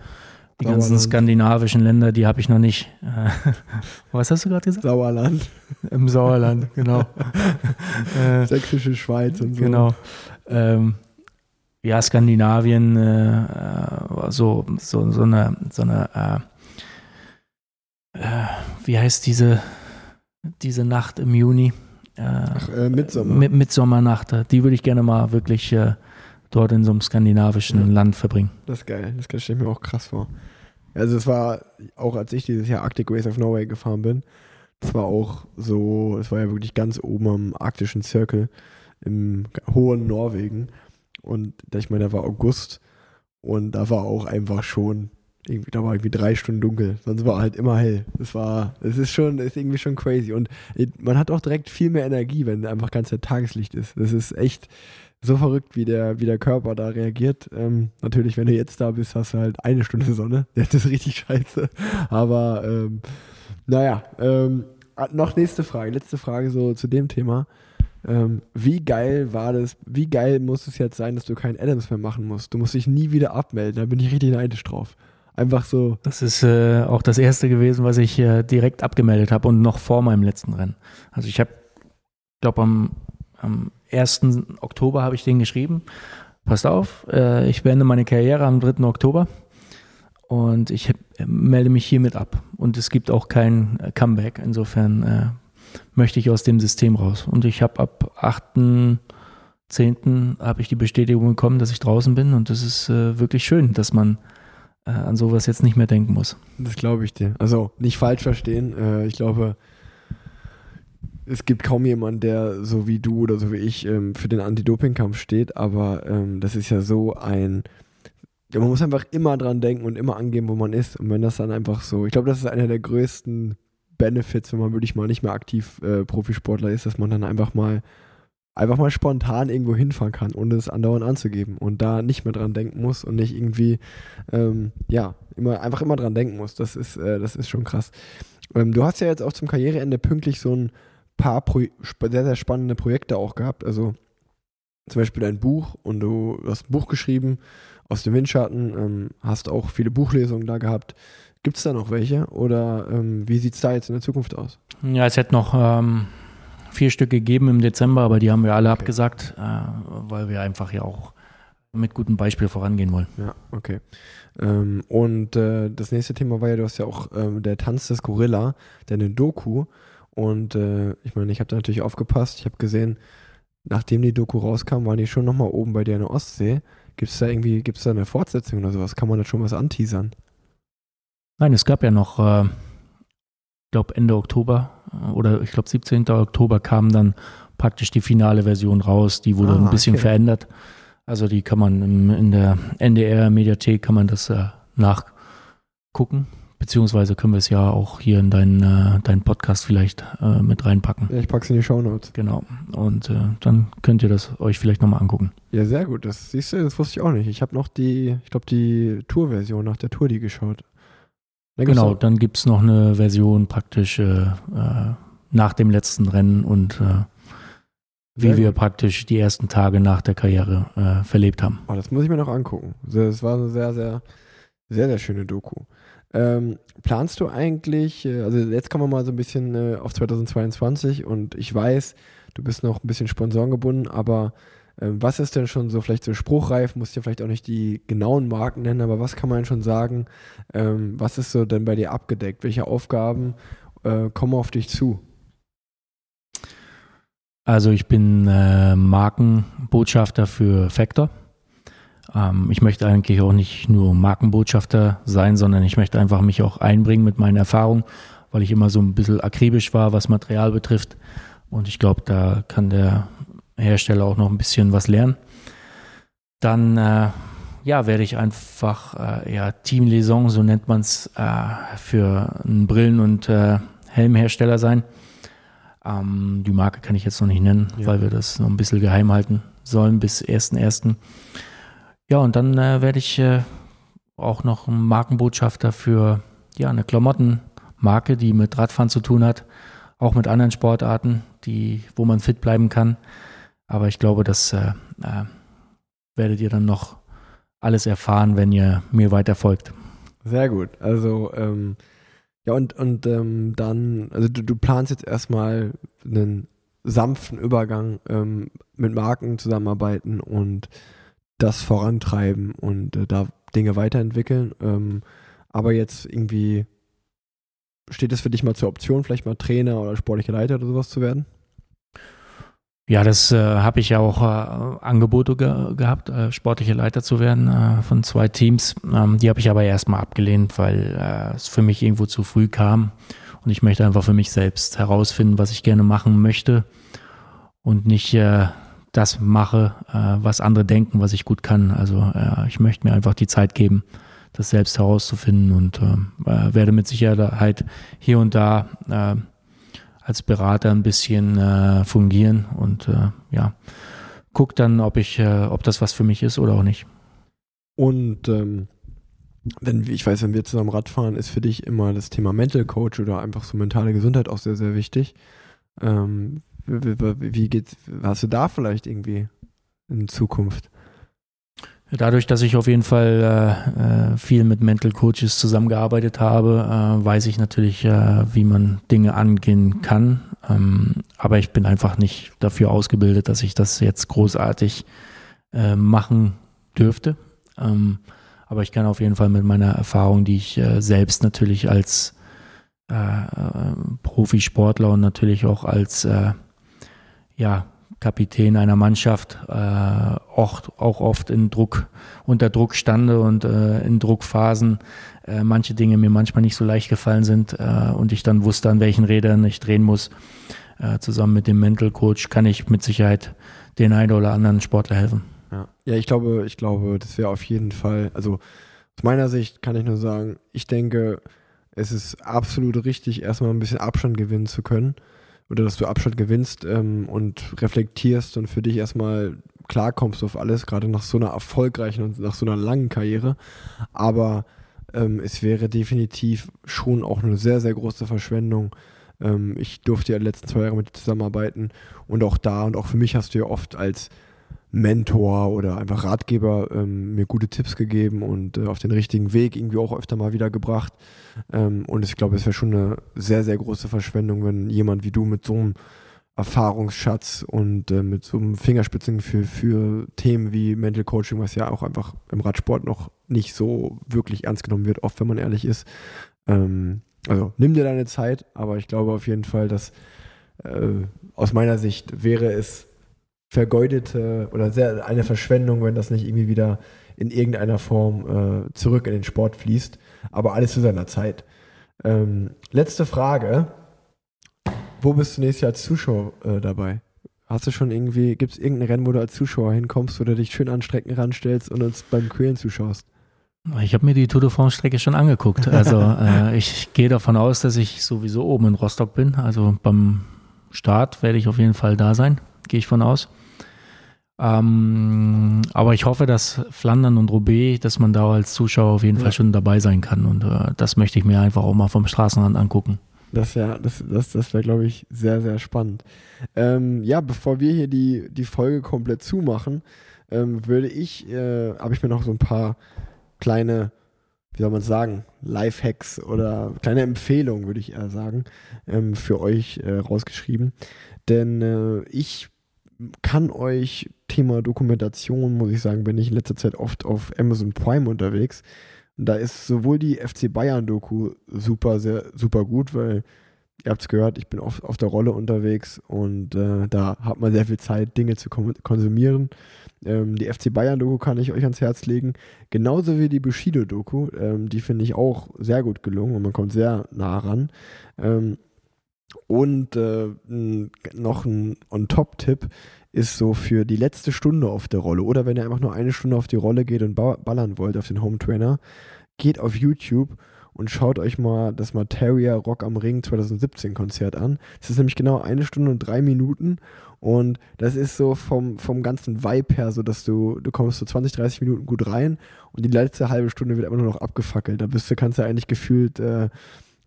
die ganzen skandinavischen Länder, die habe ich noch nicht. Äh, was hast du gerade gesagt? Sauerland, Im Sauerland, genau. äh, sächsische Schweiz und so. Genau. Ähm, ja, Skandinavien, äh, so, so, so eine, so eine wie heißt diese, diese Nacht im Juni? Äh, Ach, äh, Midsommar. Mit, Mitsommernacht. äh, Die würde ich gerne mal wirklich äh, dort in so einem skandinavischen Ja. Land verbringen. Das ist geil. Das stelle ich mir auch krass vor. Also es war auch, als ich dieses Jahr Arctic Race of Norway gefahren bin, das war auch so, es war ja wirklich ganz oben am arktischen Circle im hohen Norwegen. Und ich meine, da war August und da war auch einfach schon, irgendwie, da war irgendwie drei Stunden dunkel. Sonst war halt immer hell. Das war, es ist schon, ist irgendwie schon crazy. Und man hat auch direkt viel mehr Energie, wenn einfach ganz Tageslicht ist. Das ist echt, so verrückt, wie der, wie der Körper da reagiert. Ähm, natürlich, wenn du jetzt da bist, hast du halt eine Stunde Sonne. Das ist richtig scheiße. Aber ähm, naja, ähm, ah, noch nächste Frage, letzte Frage so zu dem Thema. Ähm, wie geil war das, wie geil muss es jetzt sein, dass du keinen Adams mehr machen musst? Du musst dich nie wieder abmelden, da bin ich richtig neidisch drauf. Einfach so, Das ist äh, auch das erste gewesen, was ich äh, direkt abgemeldet habe und noch vor meinem letzten Rennen. Also ich habe, glaube am, am 1. Oktober habe ich den geschrieben. Passt auf, äh, ich beende meine Karriere am 3. Oktober und ich heb, melde mich hiermit ab. Und es gibt auch kein äh, Comeback. Insofern äh, möchte ich aus dem System raus. Und ich habe ab 8.10. habe ich die Bestätigung bekommen, dass ich draußen bin. Und das ist äh, wirklich schön, dass man äh, an sowas jetzt nicht mehr denken muss. Das glaube ich dir. Also nicht falsch verstehen. Äh, ich glaube, es gibt kaum jemanden, der so wie du oder so wie ich ähm, für den Anti-Doping-Kampf steht, aber ähm, das ist ja so ein. Man muss einfach immer dran denken und immer angeben, wo man ist. Und wenn das dann einfach so, ich glaube, das ist einer der größten Benefits, wenn man wirklich mal nicht mehr aktiv äh, Profisportler ist, dass man dann einfach mal einfach mal spontan irgendwo hinfahren kann, ohne es andauernd anzugeben und da nicht mehr dran denken muss und nicht irgendwie, ähm, ja, immer, einfach immer dran denken muss. Das ist, äh, das ist schon krass. Ähm, du hast ja jetzt auch zum Karriereende pünktlich so ein paar Pro sehr, sehr spannende Projekte auch gehabt. Also zum Beispiel dein Buch und du hast ein Buch geschrieben aus dem Windschatten, ähm, hast auch viele Buchlesungen da gehabt. Gibt es da noch welche oder ähm, wie sieht es da jetzt in der Zukunft aus? Ja, es hätte noch ähm, vier Stück gegeben im Dezember, aber die haben wir alle Okay. abgesagt, äh, weil wir einfach ja auch mit gutem Beispiel vorangehen wollen. Ja, okay. Ähm, und äh, das nächste Thema war ja, du hast ja auch ähm, der Tanz des Gorilla, deine Doku. Und äh, ich meine, ich habe da natürlich aufgepasst. Ich habe gesehen, nachdem die Doku rauskam, waren die schon nochmal oben bei dir in der Ostsee. Gibt es da irgendwie, gibt es da eine Fortsetzung oder sowas? Kann man da schon was anteasern? Nein, es gab ja noch, äh, ich glaube Ende Oktober äh, oder ich glaube 17. Oktober kam dann praktisch die finale Version raus. Die wurde Ah, ein bisschen okay. verändert. Also die kann man im, in der NDR-Mediathek kann man das äh, nachgucken. Beziehungsweise können wir es ja auch hier in deinen, äh, deinen Podcast vielleicht äh, mit reinpacken. Ja, ich pack's in die Shownotes. Genau. Und äh, dann könnt ihr das euch vielleicht nochmal angucken. Ja, sehr gut. Das siehst du, das wusste ich auch nicht. Ich habe noch die, ich glaube, die Tour-Version nach der Tour die geschaut. Da Genau, dann gibt es noch eine Version praktisch äh, äh, nach dem letzten Rennen und äh, wie Sehr wir praktisch die ersten Tage nach der Karriere äh, verlebt haben. Oh, das muss ich mir noch angucken. Das war eine sehr, sehr, sehr, sehr schöne Doku. Ähm, planst du eigentlich, äh, also jetzt kommen wir mal so ein bisschen äh, auf 2022 und ich weiß, du bist noch ein bisschen sponsorengebunden, aber was ist denn schon so vielleicht so spruchreif, musst ja vielleicht auch nicht die genauen Marken nennen, aber was kann man schon sagen, ähm, was ist so denn bei dir abgedeckt? Welche Aufgaben äh, kommen auf dich zu? Also ich bin äh, Markenbotschafter für Factor. Ähm, ich möchte eigentlich auch nicht nur Markenbotschafter sein, sondern ich möchte einfach mich auch einbringen mit meinen Erfahrungen, weil ich immer so ein bisschen akribisch war, was Material betrifft. Und ich glaube, da kann der Hersteller auch noch ein bisschen was lernen. Dann äh, ja, werde ich einfach äh, ja, Teamliaison, so nennt man es, äh, für einen Brillen- und äh, Helmhersteller sein. Ähm, die Marke kann ich jetzt noch nicht nennen, Ja. weil wir das noch ein bisschen geheim halten sollen bis 1.1. Ja, und dann äh, werde ich äh, auch noch ein Markenbotschafter für ja, eine Klamottenmarke, die mit Radfahren zu tun hat, auch mit anderen Sportarten, die, wo man fit bleiben kann. Aber ich glaube, das äh, äh, werdet ihr dann noch alles erfahren, wenn ihr mir weiter folgt. Sehr gut. Also, ähm, ja, und, und ähm, dann, also du, du planst jetzt erstmal einen sanften Übergang ähm, mit Marken zusammenarbeiten und das vorantreiben und äh, da Dinge weiterentwickeln. Ähm, aber jetzt irgendwie steht es für dich mal zur Option, vielleicht mal Trainer oder sportlicher Leiter oder sowas zu werden? Ja, das äh, habe ich ja auch äh, Angebote ge gehabt, äh, sportliche Leiter zu werden äh, von zwei Teams. Ähm, die habe ich aber erstmal abgelehnt, weil äh, es für mich irgendwo zu früh kam. Und ich möchte einfach für mich selbst herausfinden, was ich gerne machen möchte und nicht äh, das mache, äh, was andere denken, was ich gut kann. Also äh, ich möchte mir einfach die Zeit geben, das selbst herauszufinden und äh, äh, werde mit Sicherheit hier und da äh, als Berater ein bisschen äh, fungieren und äh, ja, guck dann, ob ich, äh, ob das was für mich ist oder auch nicht. Und ähm, wenn, ich weiß, wenn wir zusammen Radfahren, ist für dich immer das Thema Mental Coach oder einfach so mentale Gesundheit auch sehr, sehr wichtig. Ähm, wie, geht's, hast du da vielleicht irgendwie in Zukunft? Dadurch, dass ich auf jeden Fall äh, äh, viel mit Mental Coaches zusammengearbeitet habe, äh, weiß ich natürlich, äh, wie man Dinge angehen kann. Ähm, aber ich bin einfach nicht dafür ausgebildet, dass ich das jetzt großartig äh, machen dürfte. Ähm, aber ich kann auf jeden Fall mit meiner Erfahrung, die ich äh, selbst natürlich als Profisportler und natürlich auch als ja, Kapitän einer Mannschaft äh, auch, auch oft in Druck, unter Druck stande und äh, in Druckphasen äh, manche Dinge mir manchmal nicht so leicht gefallen sind äh, und ich dann wusste, an welchen Rädern ich drehen muss. Äh, zusammen mit dem Mental Coach kann ich mit Sicherheit den einen oder anderen Sportler helfen. Ja, ja ich glaube, ich glaube, das wäre auf jeden Fall, also aus meiner Sicht kann ich nur sagen, ich denke, es ist absolut richtig, erstmal ein bisschen Abstand gewinnen zu können. Oder dass du Abstand gewinnst ähm, und reflektierst und für dich erstmal klarkommst auf alles, gerade nach so einer erfolgreichen und nach so einer langen Karriere. Aber ähm, es wäre definitiv schon auch eine sehr, sehr große Verschwendung. Ähm, ich durfte ja die letzten zwei Jahre mit dir zusammenarbeiten und auch da und auch für mich hast du ja oft als Mentor oder einfach Ratgeber ähm, mir gute Tipps gegeben und äh, auf den richtigen Weg irgendwie auch öfter mal wieder gebracht. Ähm, und ich glaube, es wäre schon eine sehr, sehr große Verschwendung, wenn jemand wie du mit so einem Erfahrungsschatz und äh, mit so einem Fingerspitzen für, für Themen wie Mental Coaching, was ja auch einfach im Radsport noch nicht so wirklich ernst genommen wird, oft wenn man ehrlich ist. Ähm, also nimm dir deine Zeit, aber ich glaube auf jeden Fall, dass äh, aus meiner Sicht wäre es vergeudete oder sehr eine Verschwendung, wenn das nicht irgendwie wieder in irgendeiner Form äh, zurück in den Sport fließt. Aber alles zu seiner Zeit. Ähm, letzte Frage. Wo bist du nächstes Jahr als Zuschauer äh, dabei? Hast du schon irgendwie, gibt es irgendein Rennen, wo du als Zuschauer hinkommst, du dich schön an Strecken ranstellst und uns beim Quälen zuschaust? Ich habe mir die Tour de France-Strecke schon angeguckt. Also äh, ich gehe davon aus, dass ich sowieso oben in Rostock bin. Also beim Start werde ich auf jeden Fall da sein, gehe ich von aus. Ähm, aber ich hoffe, dass Flandern und Roubaix, dass man da als Zuschauer auf jeden ja. Fall schon dabei sein kann. Und äh, das möchte ich mir einfach auch mal vom Straßenrand angucken. Das wäre, das, das, das wäre, glaube ich, sehr, sehr spannend. Ähm, ja, bevor wir hier die, die Folge komplett zumachen, ähm, würde ich, äh, habe ich mir noch so ein paar kleine, wie soll man sagen, Lifehacks oder kleine Empfehlungen, würde ich eher sagen, ähm, für euch äh, rausgeschrieben. Denn äh, ich kann euch Thema Dokumentation, muss ich sagen, bin ich in letzter Zeit oft auf Amazon Prime unterwegs. Da ist sowohl die FC Bayern-Doku super, sehr, super gut, weil ihr habt es gehört, ich bin oft auf der Rolle unterwegs und äh, da hat man sehr viel Zeit, Dinge zu konsumieren. Ähm, die FC Bayern-Doku kann ich euch ans Herz legen. Genauso wie die Bushido-Doku. Ähm, die finde ich auch sehr gut gelungen und man kommt sehr nah ran. Ähm, und äh, noch ein On-Top-Tipp ist so für die letzte Stunde auf der Rolle oder wenn ihr einfach nur eine Stunde auf die Rolle geht und ballern wollt auf den Home Trainer, geht auf YouTube und schaut euch mal das Materia Rock am Ring 2017 Konzert an. Das ist nämlich genau eine Stunde und drei Minuten und das ist so vom, vom ganzen Vibe her, so dass du, du kommst so 20, 30 Minuten gut rein und die letzte halbe Stunde wird immer nur noch abgefackelt. Da bist du, kannst du eigentlich gefühlt äh,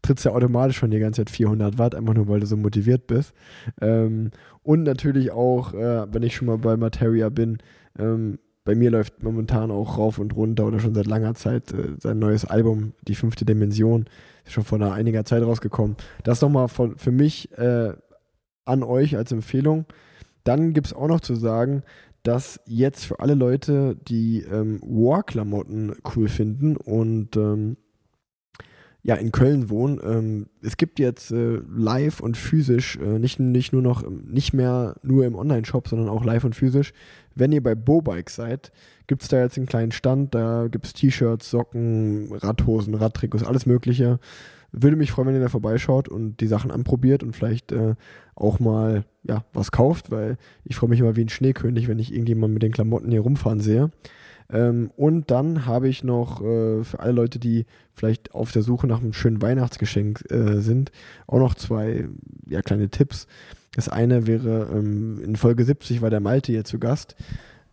trittst ja automatisch schon die ganze Zeit 400 Watt, einfach nur weil du so motiviert bist. Ähm, und natürlich auch, äh, wenn ich schon mal bei Materia bin, ähm, bei mir läuft momentan auch rauf und runter oder schon seit langer Zeit äh, sein neues Album, Die fünfte Dimension, ist schon vor einiger Zeit rausgekommen. Das nochmal für mich äh, an euch als Empfehlung. Dann gibt es auch noch zu sagen, dass jetzt für alle Leute, die ähm, War-Klamotten cool finden und ähm, ja, in Köln wohnen. Ähm, es gibt jetzt äh, live und physisch, äh, nicht, nicht nur noch, nicht mehr nur im Online-Shop, sondern auch live und physisch. Wenn ihr bei Bobike seid, gibt es da jetzt einen kleinen Stand, da gibt es T-Shirts, Socken, Radhosen, Radtrikots, alles Mögliche. Würde mich freuen, wenn ihr da vorbeischaut und die Sachen anprobiert und vielleicht äh, auch mal ja, was kauft, weil ich freue mich immer wie ein Schneekönig, wenn ich irgendjemand mit den Klamotten hier rumfahren sehe. Ähm, und dann habe ich noch äh, für alle Leute, die vielleicht auf der Suche nach einem schönen Weihnachtsgeschenk äh, sind, auch noch zwei ja, kleine Tipps. Das eine wäre, ähm, in Folge 70 war der Malte hier zu Gast.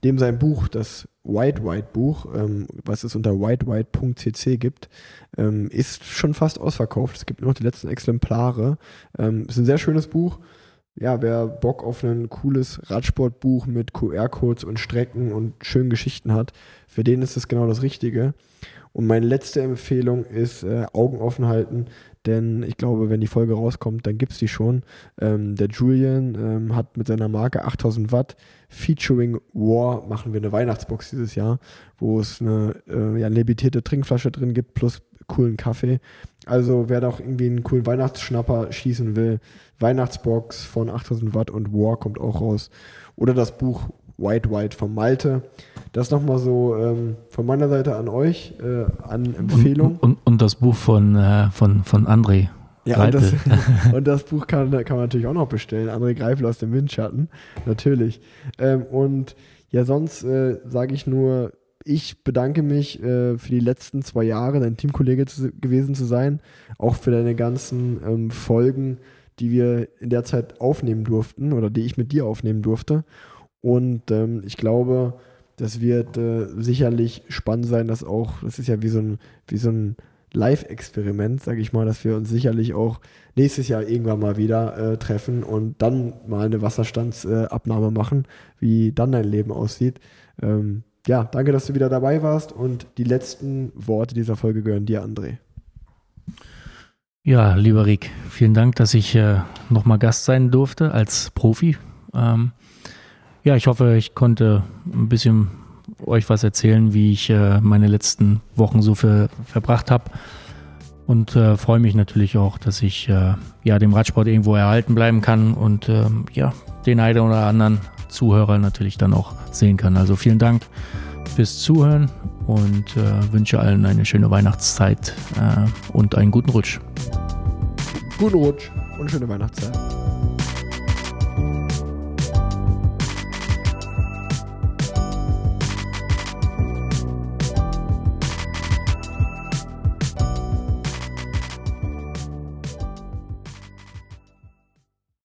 Dem sein Buch, das White White Buch, ähm, was es unter whitewhite.cc gibt, ähm, ist schon fast ausverkauft. Es gibt nur noch die letzten Exemplare. Ähm, ist ein sehr schönes Buch ja, wer Bock auf ein cooles Radsportbuch mit QR-Codes und Strecken und schönen Geschichten hat, für den ist es genau das Richtige. Und meine letzte Empfehlung ist äh, Augen offen halten, denn ich glaube, wenn die Folge rauskommt, dann gibt es die schon. Ähm, der Julian ähm, hat mit seiner Marke 8000 Watt featuring War machen wir eine Weihnachtsbox dieses Jahr, wo es eine äh, ja, limitierte Trinkflasche drin gibt plus coolen Kaffee. Also wer da auch irgendwie einen coolen Weihnachtsschnapper schießen will, Weihnachtsbox von 8000 Watt und War kommt auch raus. Oder das Buch White White von Malte. Das nochmal so ähm, von meiner Seite an euch, äh, an Empfehlung. Und, und, und, das Buch von, äh, von, von André. Ja, und das, und das, Buch kann, kann man natürlich auch noch bestellen. André Greifel aus dem Windschatten, natürlich. Ähm, und ja, sonst äh, sage ich nur, ich bedanke mich äh, für die letzten zwei Jahre, dein Teamkollege zu, gewesen zu sein, auch für deine ganzen ähm, Folgen, die wir in der Zeit aufnehmen durften oder die ich mit dir aufnehmen durfte. Und ähm, ich glaube, das wird äh, sicherlich spannend sein, dass auch, das ist ja wie so ein, wie so ein Live-Experiment, sage ich mal, dass wir uns sicherlich auch nächstes Jahr irgendwann mal wieder äh, treffen und dann mal eine Wasserstandsabnahme äh, machen, wie dann dein Leben aussieht. Ähm, ja, danke, dass du wieder dabei warst und die letzten Worte dieser Folge gehören dir, André. Ja, lieber Rick, vielen Dank, dass ich äh, nochmal Gast sein durfte als Profi. Ähm, ja, ich hoffe, ich konnte ein bisschen euch was erzählen, wie ich äh, meine letzten Wochen so für, verbracht habe. Und äh, freue mich natürlich auch, dass ich äh, ja, dem Radsport irgendwo erhalten bleiben kann und ähm, ja, den einen oder anderen Zuhörer natürlich dann auch sehen kann. Also vielen Dank fürs Zuhören und äh, wünsche allen eine schöne Weihnachtszeit äh, und einen guten Rutsch. Guten Rutsch und schöne Weihnachtszeit.